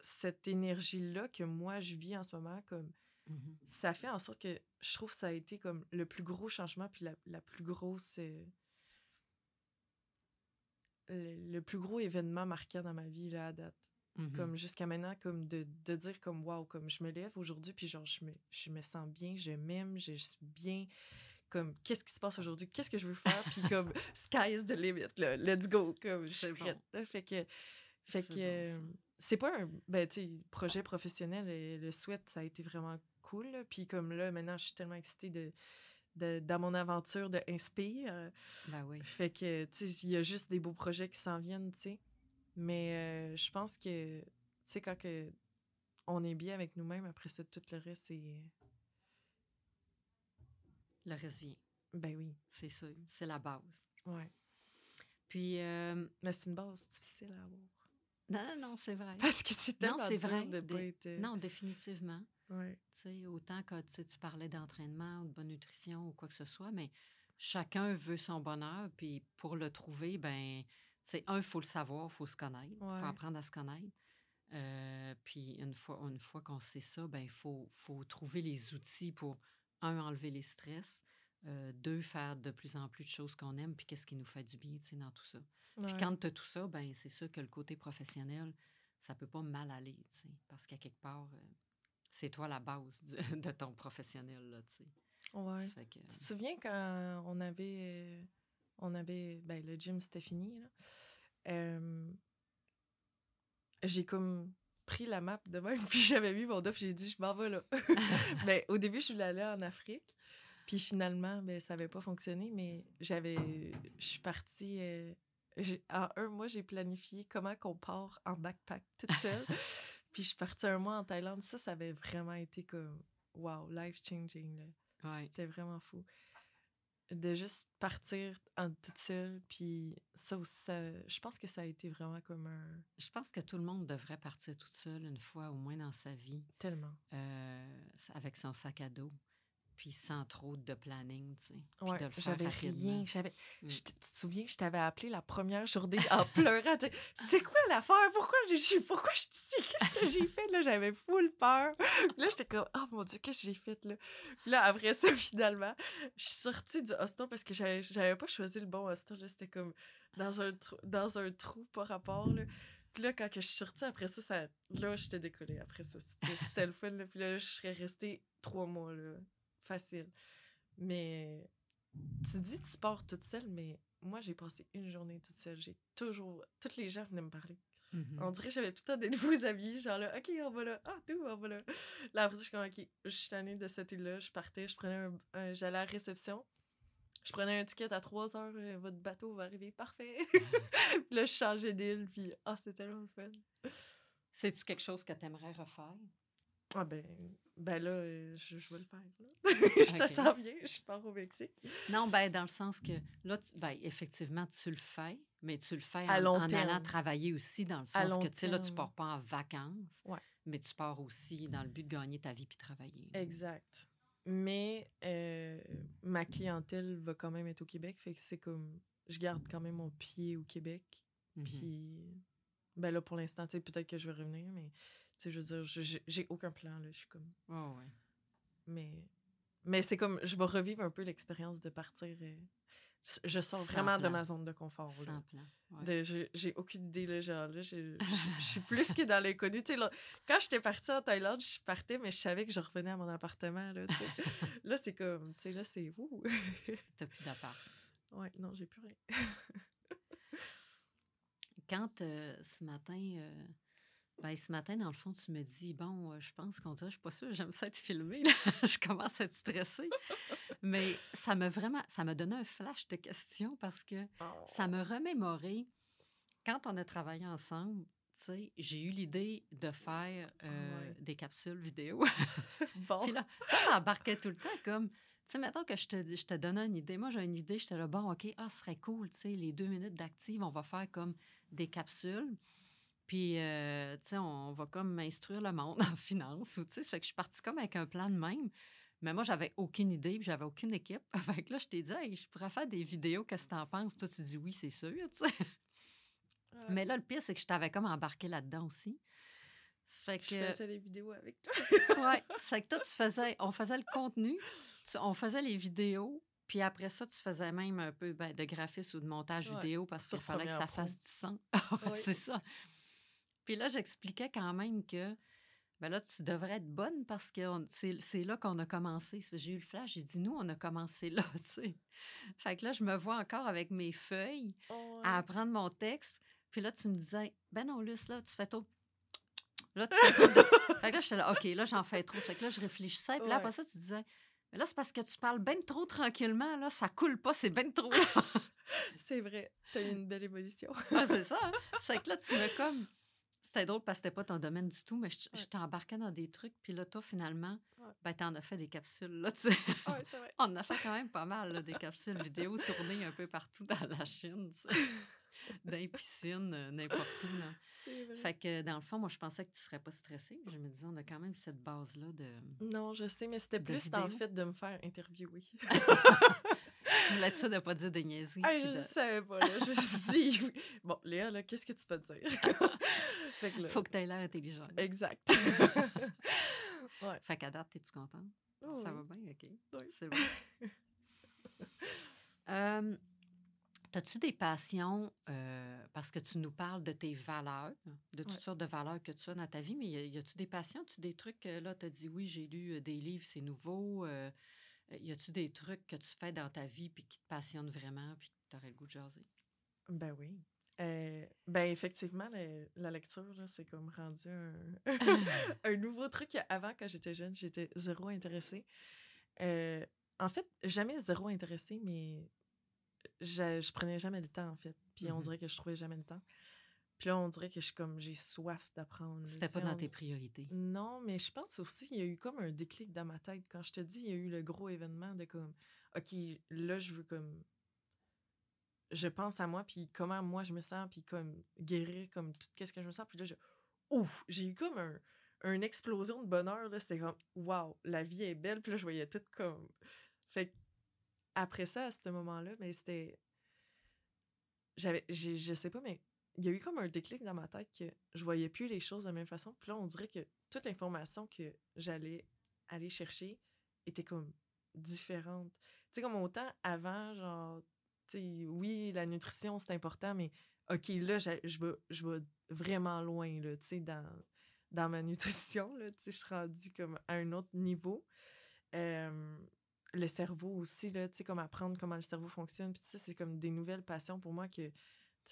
cette énergie-là que moi, je vis en ce moment, comme mmh ça fait en sorte que je trouve que ça a été comme le plus gros changement, puis la, la plus grosse... Euh, le, le, plus gros événement marquant dans ma vie, là, à date. Mmh comme jusqu'à maintenant, comme de, de dire comme waouh, comme je me lève aujourd'hui, puis genre je me, je me sens bien, je m'aime, je suis bien. Comme qu'est-ce qui se passe aujourd'hui, qu'est-ce que je veux faire, puis comme sky is the limit, là, let's go, comme je suis prête. Fait que, fait que c'est pas un ben, projet professionnel, et le souhait, ça a été vraiment cool. Puis comme là, maintenant, je suis tellement excitée de, de, dans mon aventure de Inspire. Ben oui. Fait que, tu sais, il y a juste des beaux projets qui s'en viennent, tu sais. Mais euh, je pense que, tu sais, quand que on est bien avec nous-mêmes, après ça, tout le reste, c'est. Le reste vient. Ben oui. C'est sûr. C'est la base. Ouais. Puis. Euh... Mais c'est une base difficile à avoir. Non, non, c'est vrai. Parce que c'est tellement non, dur vrai. de pas être... Euh, non, définitivement. Ouais. Tu sais, autant que tu parlais d'entraînement ou de bonne nutrition ou quoi que ce soit, mais chacun veut son bonheur, puis pour le trouver, ben c'est un, il faut le savoir, il faut se connaître, il faut apprendre à se connaître. Euh, puis une fois, une fois qu'on sait ça, ben il faut, faut trouver les outils pour, un, enlever les stress, euh, deux, faire de plus en plus de choses qu'on aime, puis qu'est-ce qui nous fait du bien, tu sais, dans tout ça. Puis quand tu as tout ça, ben c'est sûr que le côté professionnel, ça peut pas mal aller, tu sais, parce qu'à quelque part, euh, c'est toi la base de ton professionnel, là, tu sais. Ouais. Tu te souviens quand on avait on avait. Ben, le gym, c'était fini. Là. j'ai comme pris la map de même, puis j'avais mis mon dos, j'ai dit, je m'en vais là. ben, au début, je voulais aller en Afrique. Puis finalement, ben, ça n'avait pas fonctionné, mais j'avais. Je suis partie. euh, en un mois, j'ai planifié comment qu'on part en backpack toute seule. Puis je suis partie un mois en Thaïlande. Ça, ça avait vraiment été comme. Wow, life changing. Ouais. C'était vraiment fou. De juste partir en toute seule. Puis ça aussi, ça- je pense que ça a été vraiment comme un. Je pense que tout le monde devrait partir toute seule une fois au moins dans sa vie, Tellement. euh, avec son sac à dos, puis sans trop de planning, tu sais. puis Ouais, de le faire j'avais rien. J'avais, Mm. je tu te souviens que je t'avais appelé la première journée en pleurant. C'est quoi l'affaire? Pourquoi j'ai, pourquoi je suis ici? Qu'est-ce que j'ai fait? Là, j'avais full peur. Puis là, j'étais comme, oh mon Dieu, qu'est-ce que j'ai fait? Là? Puis là, après ça, finalement, je suis sortie du hostel parce que j'avais, j'avais pas choisi le bon hostel. là. C'était comme dans un, trou, dans un trou par rapport. Là. Puis là, quand je suis sortie, après ça, ça là, j'étais décollée. Après ça, c'était, c'était le fun. Là. Puis là, je serais restée trois mois, là. Facile. Mais tu dis tu pars toute seule, mais moi, j'ai passé une journée toute seule. J'ai toujours. Toutes les gens venaient me parler. Mhm. On dirait que j'avais tout le temps des nouveaux amis. Genre là, OK, on va là. Ah, tout, on va là. Là, après ça, je suis comme, OK, je suis tannée de cette île-là. Je partais, je prenais un. un- J'allais à la réception. Je prenais un ticket à 3 heures. euh, votre bateau va arriver. Parfait. puis là, je changeais d'île. Puis, ah, c'était tellement le fun. C'est-tu quelque chose que tu aimerais refaire? Ah, ben, ben là, euh, je, je vais le faire. là. ça sent bien. Je pars au Mexique. Non, ben dans le sens que là, tu- ben, effectivement, tu le fais, mais tu le fais en, allant travailler aussi, dans le sens que, tu sais, là, tu pars pas en vacances, Ouais. mais tu pars aussi dans le but de gagner ta vie puis travailler. Exact. Mais euh, ma clientèle va quand même être au Québec, fait que c'est comme je garde quand même mon pied au Québec. Mhm. Puis ben là pour l'instant, tu sais peut-être que je vais revenir, mais sais je veux dire, j'ai aucun plan là, je suis comme ouais. mais mais c'est comme je vais revivre un peu l'expérience de partir euh, je- sors Sans vraiment de plan. ma zone de confort. là. Sans plan. ouais. De- j'ai- aucune idée, là, genre, là, je, suis plus que dans l'inconnu. Tu sais, là, quand j'étais partie en Thaïlande, je partais, mais je savais que je revenais à mon appartement, là, là, c'est comme, tu sais, là, c'est ouh. T'as plus d'appart. ouais, non, j'ai plus rien. Quand euh, ce matin, euh, ben, ce matin, dans le fond, tu me dis, bon, euh, je pense qu'on dirait, je suis pas sûre, j'aime ça être filmée, là. je commence à être stressée. Mais ça m'a vraiment, ça m'a donné un flash de questions parce que ça me remémorait quand on a travaillé ensemble. Tu sais, j'ai eu l'idée de faire euh, ouais. des capsules vidéo. Bon. Puis là, moi, j'embarquais tout le temps comme, tu sais, mettons que je te, je te donnais une idée. Moi, j'ai une idée, j'étais là, bon, OK, ah, ce serait cool, tu sais, les deux minutes d'active, on va faire comme des capsules. Puis, euh, tu sais, on va comme instruire le monde en finance. Ou, tu sais, ça fait que je suis partie comme avec un plan de même. Mais moi, j'avais aucune idée, puis j'avais aucune équipe. Fait que là, je t'ai dit, hey, je pourrais faire des vidéos, qu'est-ce que t'en penses? Toi, tu dis oui, c'est sûr, tu sais. Ouais. Mais là, le pire, c'est que je t'avais comme embarqué là-dedans aussi. Ça fait Je que. faisais les vidéos avec toi. Ouais, c'est que toi, tu faisais, on faisait le contenu, tu- on faisait les vidéos, puis après ça, tu faisais même un peu ben, de graphisme ou de montage Ouais, vidéo parce qu'il fallait que ça Pro. fasse du son. Ouais, Oui. C'est ça. Puis là, j'expliquais quand même que ben là, tu devrais être bonne parce que c'est là qu'on a commencé. J'ai eu le flash, j'ai dit, nous, on a commencé là, tu sais. Fait que là, je me vois encore avec mes feuilles Ouais. à apprendre mon texte. Puis là, tu me disais, ben non, Luce, là, tu fais trop. Là, tu fais trop fait que là, j'étais là, OK, là, j'en fais trop. Fait que là, je réfléchissais. Puis là, Ouais. après ça, tu disais, mais là, c'est parce que tu parles ben trop tranquillement, là, ça coule pas, c'est ben trop. C'est vrai. T'as eu une belle évolution. C'est ça. Hein? C'est que là, tu me comme. C'était drôle parce que c'était pas ton domaine du tout, mais je, je t'embarquais dans des trucs. Puis là, toi, finalement, Ouais. ben, t'en as fait des capsules, là, tu sais. ouais, vrai. On en a fait quand même pas mal, là, des capsules vidéo tournées un peu partout dans la Chine, tu sais. Dans les piscines, euh, n'importe où, là. Vrai. Fait que dans le fond, moi, je pensais que tu serais pas stressée. Je me disais, on a quand même cette base-là de. Non, je sais, mais c'était plus dans le vidéo. fait de me faire interviewer. Tu voulais être de pas dire des niaiseries. Ah, je de- savais pas, là. Je me suis dit, bon, Léa, là, qu'est-ce que tu peux dire? Fait que là, Faut que tu aies l'air intelligent. Exact. ouais. Fait qu'à date, es-tu contente? Oh, Ça va bien? OK. Oui. C'est bon. Euh, As-tu des passions, euh, parce que tu nous parles de tes valeurs, de toutes Ouais. sortes de valeurs que tu as dans ta vie, mais y a-tu des passions? Tu des trucs, euh, là, tu as dit oui, j'ai lu euh, des livres, c'est nouveau. euh, y a-tu des trucs que tu fais dans ta vie puis qui te passionnent vraiment puis que tu aurais le goût de jaser? Ben oui. Euh, ben effectivement, le- la lecture, c'est comme rendu un, un nouveau truc. Avant, quand j'étais jeune, j'étais zéro intéressée. Euh, en fait, jamais zéro intéressé, mais je, je prenais jamais le temps, en fait. Puis on Mhm. dirait que je trouvais jamais le temps. Puis là, on dirait que je suis comme, j'ai soif d'apprendre. C'était pas dans on- tes priorités. Non, mais je pense aussi, il y a eu comme un déclic dans ma tête. Quand je te dis, il y a eu le gros événement de comme, OK, là, je veux comme. Je pense à moi, puis comment moi je me sens, puis comme guérir comme tout qu'est-ce que je me sens. Puis là, je. Ouf! J'ai eu comme un, une explosion de bonheur, là. C'était comme, waouh, la vie est belle. Puis là, je voyais tout comme. Fait après ça, à ce moment-là, mais c'était. J'avais. Je sais pas, mais il y a eu comme un déclic dans ma tête que je voyais plus les choses de la même façon. Puis là, on dirait que toute l'information que j'allais aller chercher était comme différente. Tu sais, comme autant avant, genre, tu sais, oui, la nutrition, c'est important, mais OK, là, je vais, je vais vraiment loin, là, dans, dans ma nutrition, là, je suis rendue comme à un autre niveau. Euh, le cerveau aussi, là, comme apprendre comment le cerveau fonctionne, puis c'est comme des nouvelles passions pour moi que,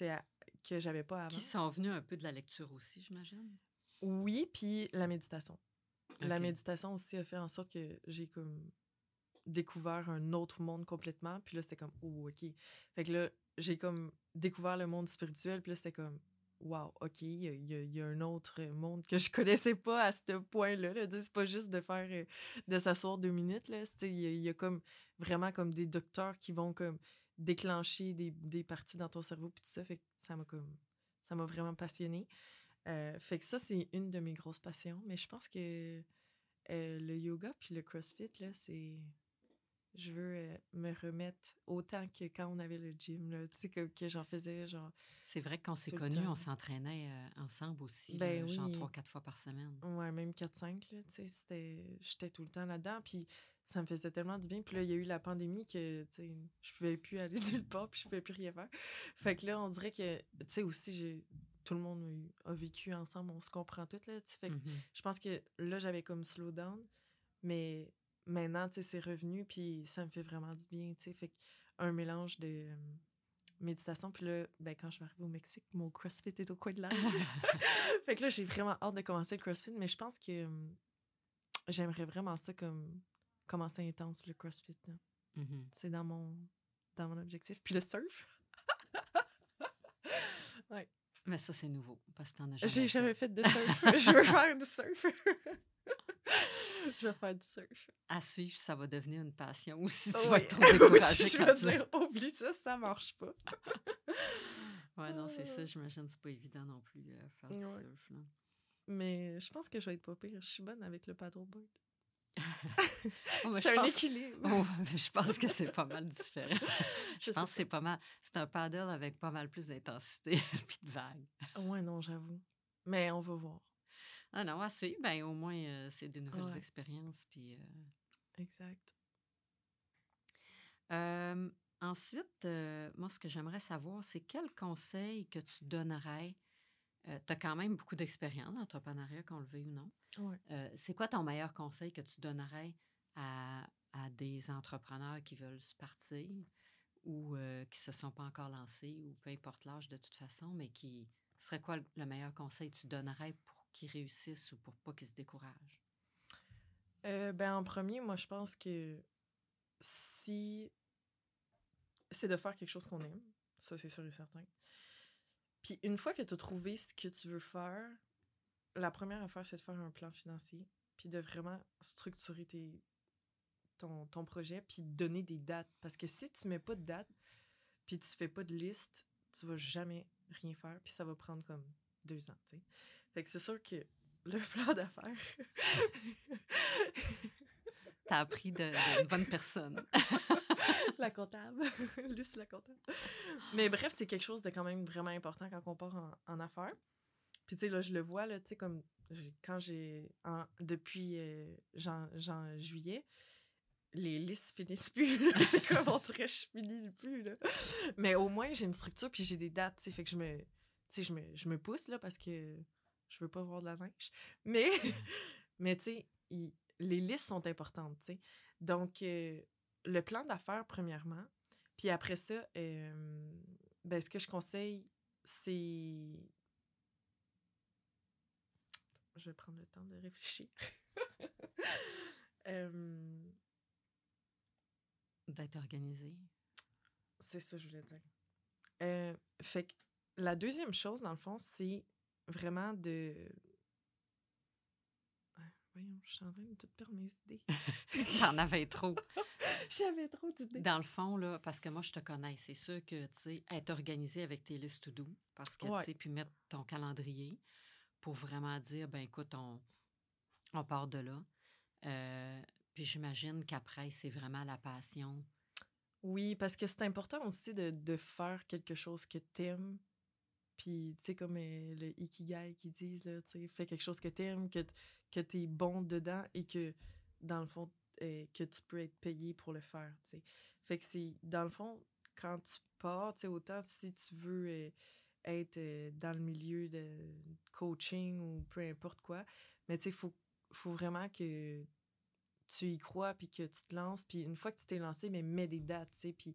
à- que j'avais pas avant. Qui sont venus un peu de la lecture aussi, j'imagine? Oui, puis la méditation. La méditation aussi a fait en sorte que j'ai comme découvert un autre monde complètement. Puis là, c'était comme, oh, OK. Fait que là, j'ai comme découvert le monde spirituel. Puis là, c'était comme, wow, OK, il y, a- un autre monde que je connaissais pas à ce point-là. Là. C'est pas juste de faire, euh, de s'asseoir deux minutes. Il y a comme vraiment comme des docteurs qui vont comme déclencher des, des parties dans ton cerveau. Puis tout ça, fait que ça m'a comme, ça m'a vraiment passionnée. Euh, fait que ça, c'est une de mes grosses passions. Mais je pense que euh, le yoga puis le CrossFit, là, c'est. Je veux euh, me remettre autant que quand on avait le gym, là. Tu sais, que, que j'en faisais, genre. C'est vrai que quand s'est connus, on s'entraînait euh, ensemble aussi, Ben là, genre trois, quatre fois par semaine. Ouais, même 4-5, là. Tu sais, c'était. J'étais tout le temps là-dedans. Puis ça me faisait tellement du bien. Puis là, il y a eu la pandémie que, tu sais, je pouvais plus aller nulle part, puis je pouvais plus rien faire. Fait que là, on dirait que, tu sais, aussi, j'ai. Tout le monde a vécu ensemble, on se comprend tout, là. tu sais. Fait que Mhm. je pense que là, j'avais comme slow down, mais maintenant, tu sais, c'est revenu, puis ça me fait vraiment du bien, tu sais. Fait un mélange de euh, méditation, puis là, ben, quand je vais arriver au Mexique, mon CrossFit est au coin de l'œil. fait que là, j'ai vraiment hâte de commencer le CrossFit, mais je pense que euh, j'aimerais vraiment ça comme commencer intense, le CrossFit. Mhm. C'est dans mon, dans mon objectif. Puis le surf. Mais ça, c'est nouveau, parce que t'en as jamais J'ai jamais fait de surf. je veux faire du surf. Je vais faire du surf. À suivre, ça va devenir une passion ou si tu Oui. vas être trop découragé je vais dire, oublie ça, ça marche pas. Ouais, non, c'est ça, j'imagine que c'est pas évident non plus euh, faire du Ouais. surf. Là. Mais je pense que je vais être pas pire. Je suis bonne avec le paddleboard. Oh, c'est un pense- équilibre. Oh, mais je pense que c'est pas mal différent. je Je pense que c'est pas mal. C'est un paddle avec pas mal plus d'intensité puis de vagues. Ouais, non, j'avoue. Mais on va voir. Ah non, suivre, ben, au moins, euh, c'est des nouvelles Ouais. expériences. Puis, euh, Exact. Euh, ensuite, euh, moi, ce que j'aimerais savoir, c'est quel conseil que tu donnerais. tu as quand même beaucoup d'expérience en entrepreneuriat, qu'on le veuille ou non. Ouais. C'est quoi ton meilleur conseil que tu donnerais à, à des entrepreneurs qui veulent se partir ou qui ne se sont pas encore lancés ou peu importe l'âge de toute façon, mais qui serait quoi le meilleur conseil que tu donnerais pour qu'ils réussissent ou pour pas qu'ils se découragent? Euh, ben, en premier, moi, je pense que si c'est de faire quelque chose qu'on aime, ça, c'est sûr et certain. Puis une fois que tu as trouvé ce que tu veux faire, la première affaire, c'est de faire un plan financier, puis de vraiment structurer tes, ton, ton projet, puis donner des dates. Parce que si tu mets pas de date, puis tu fais pas de liste, tu vas jamais rien faire, puis ça va prendre comme deux ans, tu sais. Fait que c'est sûr que le plan d'affaires... Tu as appris de, de bonne personne. la comptable. Luce, la comptable. Mais bref, c'est quelque chose de quand même vraiment important quand on part en, en affaires. Puis tu sais, là, je le vois, là, tu sais, comme quand j'ai... Depuis euh, jan- jan- juillet, les listes finissent plus. c'est comme, on dirait, je finis plus, là. Mais au moins, j'ai une structure, puis j'ai des dates, tu sais, fait que je me... Tu sais, je me, je me pousse, là, parce que je veux pas voir de la neige. Mais, mais tu sais, les listes sont importantes, tu sais. Donc, euh, le plan d'affaires, premièrement. Puis après ça, euh, ben, ce que je conseille, c'est. Je vais prendre le temps de réfléchir. Euh, D'être organisé. C'est ça que je voulais dire. Euh, fait que la deuxième chose, dans le fond, c'est vraiment de. Ah, voyons, je suis en train de tout perdre mes idées. T'en avais trop. J'avais trop d'idées. Dans le fond, là, parce que moi, je te connais, c'est sûr que, tu sais, être organisé avec tes listes to do, parce que, Ouais. tu sais, puis mettre ton calendrier pour vraiment dire, ben écoute, on, on part de là. Euh, puis j'imagine qu'après, c'est vraiment la passion. Oui, parce que c'est important aussi de, de faire quelque chose que t'aimes. Puis, tu sais, comme euh, le Ikigai qui disent, là, tu fais quelque chose que t'aimes, que, que t'es bon dedans et que, dans le fond, euh, que tu peux être payé pour le faire, tu sais. Fait que c'est, dans le fond, quand tu pars, tu sais, autant si tu veux euh, être dans le milieu de coaching ou peu importe quoi, mais tu sais, il faut, faut vraiment que tu y crois, puis que tu te lances, puis une fois que tu t'es lancé, mais mets des dates, tu sais, puis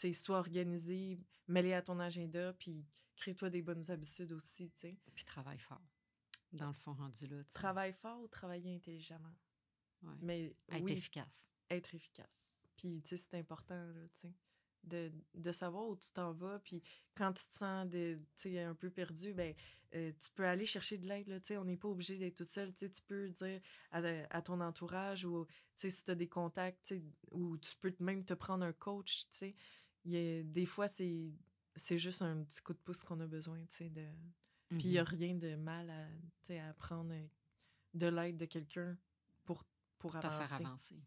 sais, sois organisé, mets-les à ton agenda, puis crée-toi des bonnes habitudes aussi, tu sais. Puis travaille fort. Dans le fond, rendu là. Travaille fort ou travailler intelligemment. Ouais. Mais Être oui, efficace. être efficace. Puis, tu sais, c'est important, là, tu sais, de, de savoir où tu t'en vas. Puis, quand tu te sens de, un peu perdu, ben, euh, tu peux aller chercher de l'aide, là, tu sais. On n'est pas obligé d'être toute seule, tu sais. Tu peux dire à, à ton entourage ou, tu sais, si tu as des contacts, tu sais, ou tu peux même te prendre un coach, tu sais. Il y a- Des fois, c'est c'est juste un petit coup de pouce qu'on a besoin, tu sais, de... Puis il n'y a Mhm. rien de mal à, à prendre euh, de l'aide de quelqu'un pour, pour Te faire avancer. avancer.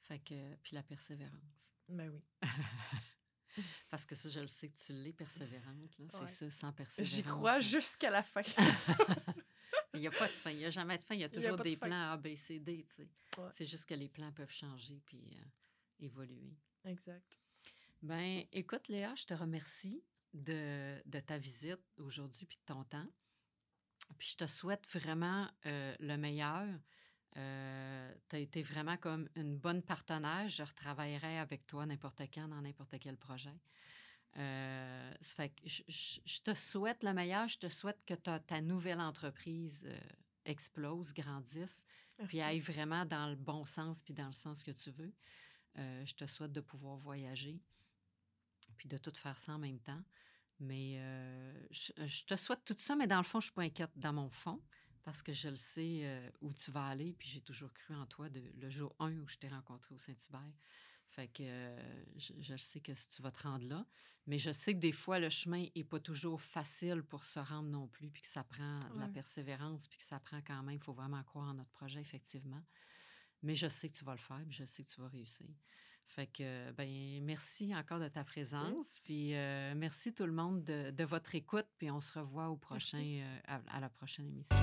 Fait que, puis la persévérance. Ben oui. Parce que ça, je le sais que tu l'es persévérante. là. C'est Ouais. ça, sans persévérance. J'y crois hein. jusqu'à la fin. Il n'y a pas de fin. Il n'y a jamais de fin. Il y a Il y a toujours de des plans A, B, C, D. tu sais. Ouais. C'est juste que les plans peuvent changer puis euh, évoluer. exact. Ben, écoute, Léa, je te remercie de, de ta visite aujourd'hui puis de ton temps. Puis je te souhaite vraiment euh, le meilleur. tu as été vraiment comme une bonne partenaire. Je retravaillerai avec toi n'importe quand, dans n'importe quel projet. Euh, ça fait que je, je- je te souhaite le meilleur. Je te souhaite que ta, ta nouvelle entreprise euh, explose, grandisse, puis aille vraiment dans le bon sens puis dans le sens que tu veux. Euh, je te souhaite de pouvoir voyager puis de tout faire ça en même temps. Mais euh, je, je te souhaite tout ça, mais dans le fond, je suis pas inquiète dans mon fond parce que je le sais euh, où tu vas aller, puis j'ai toujours cru en toi de, le jour 1 où je t'ai rencontré au Saint-Hubert. Fait que euh, je, je sais que si tu vas te rendre là, mais je sais que des fois, le chemin est pas toujours facile pour se rendre non plus, puis que ça prend de la persévérance, puis que ça prend quand même, il faut vraiment croire en notre projet, effectivement. Mais je sais que tu vas le faire, puis je sais que tu vas réussir. Fait que, ben, merci encore de ta présence. Puis euh, merci tout le monde de, de votre écoute. Puis on se revoit au prochain, euh, à, à la prochaine émission.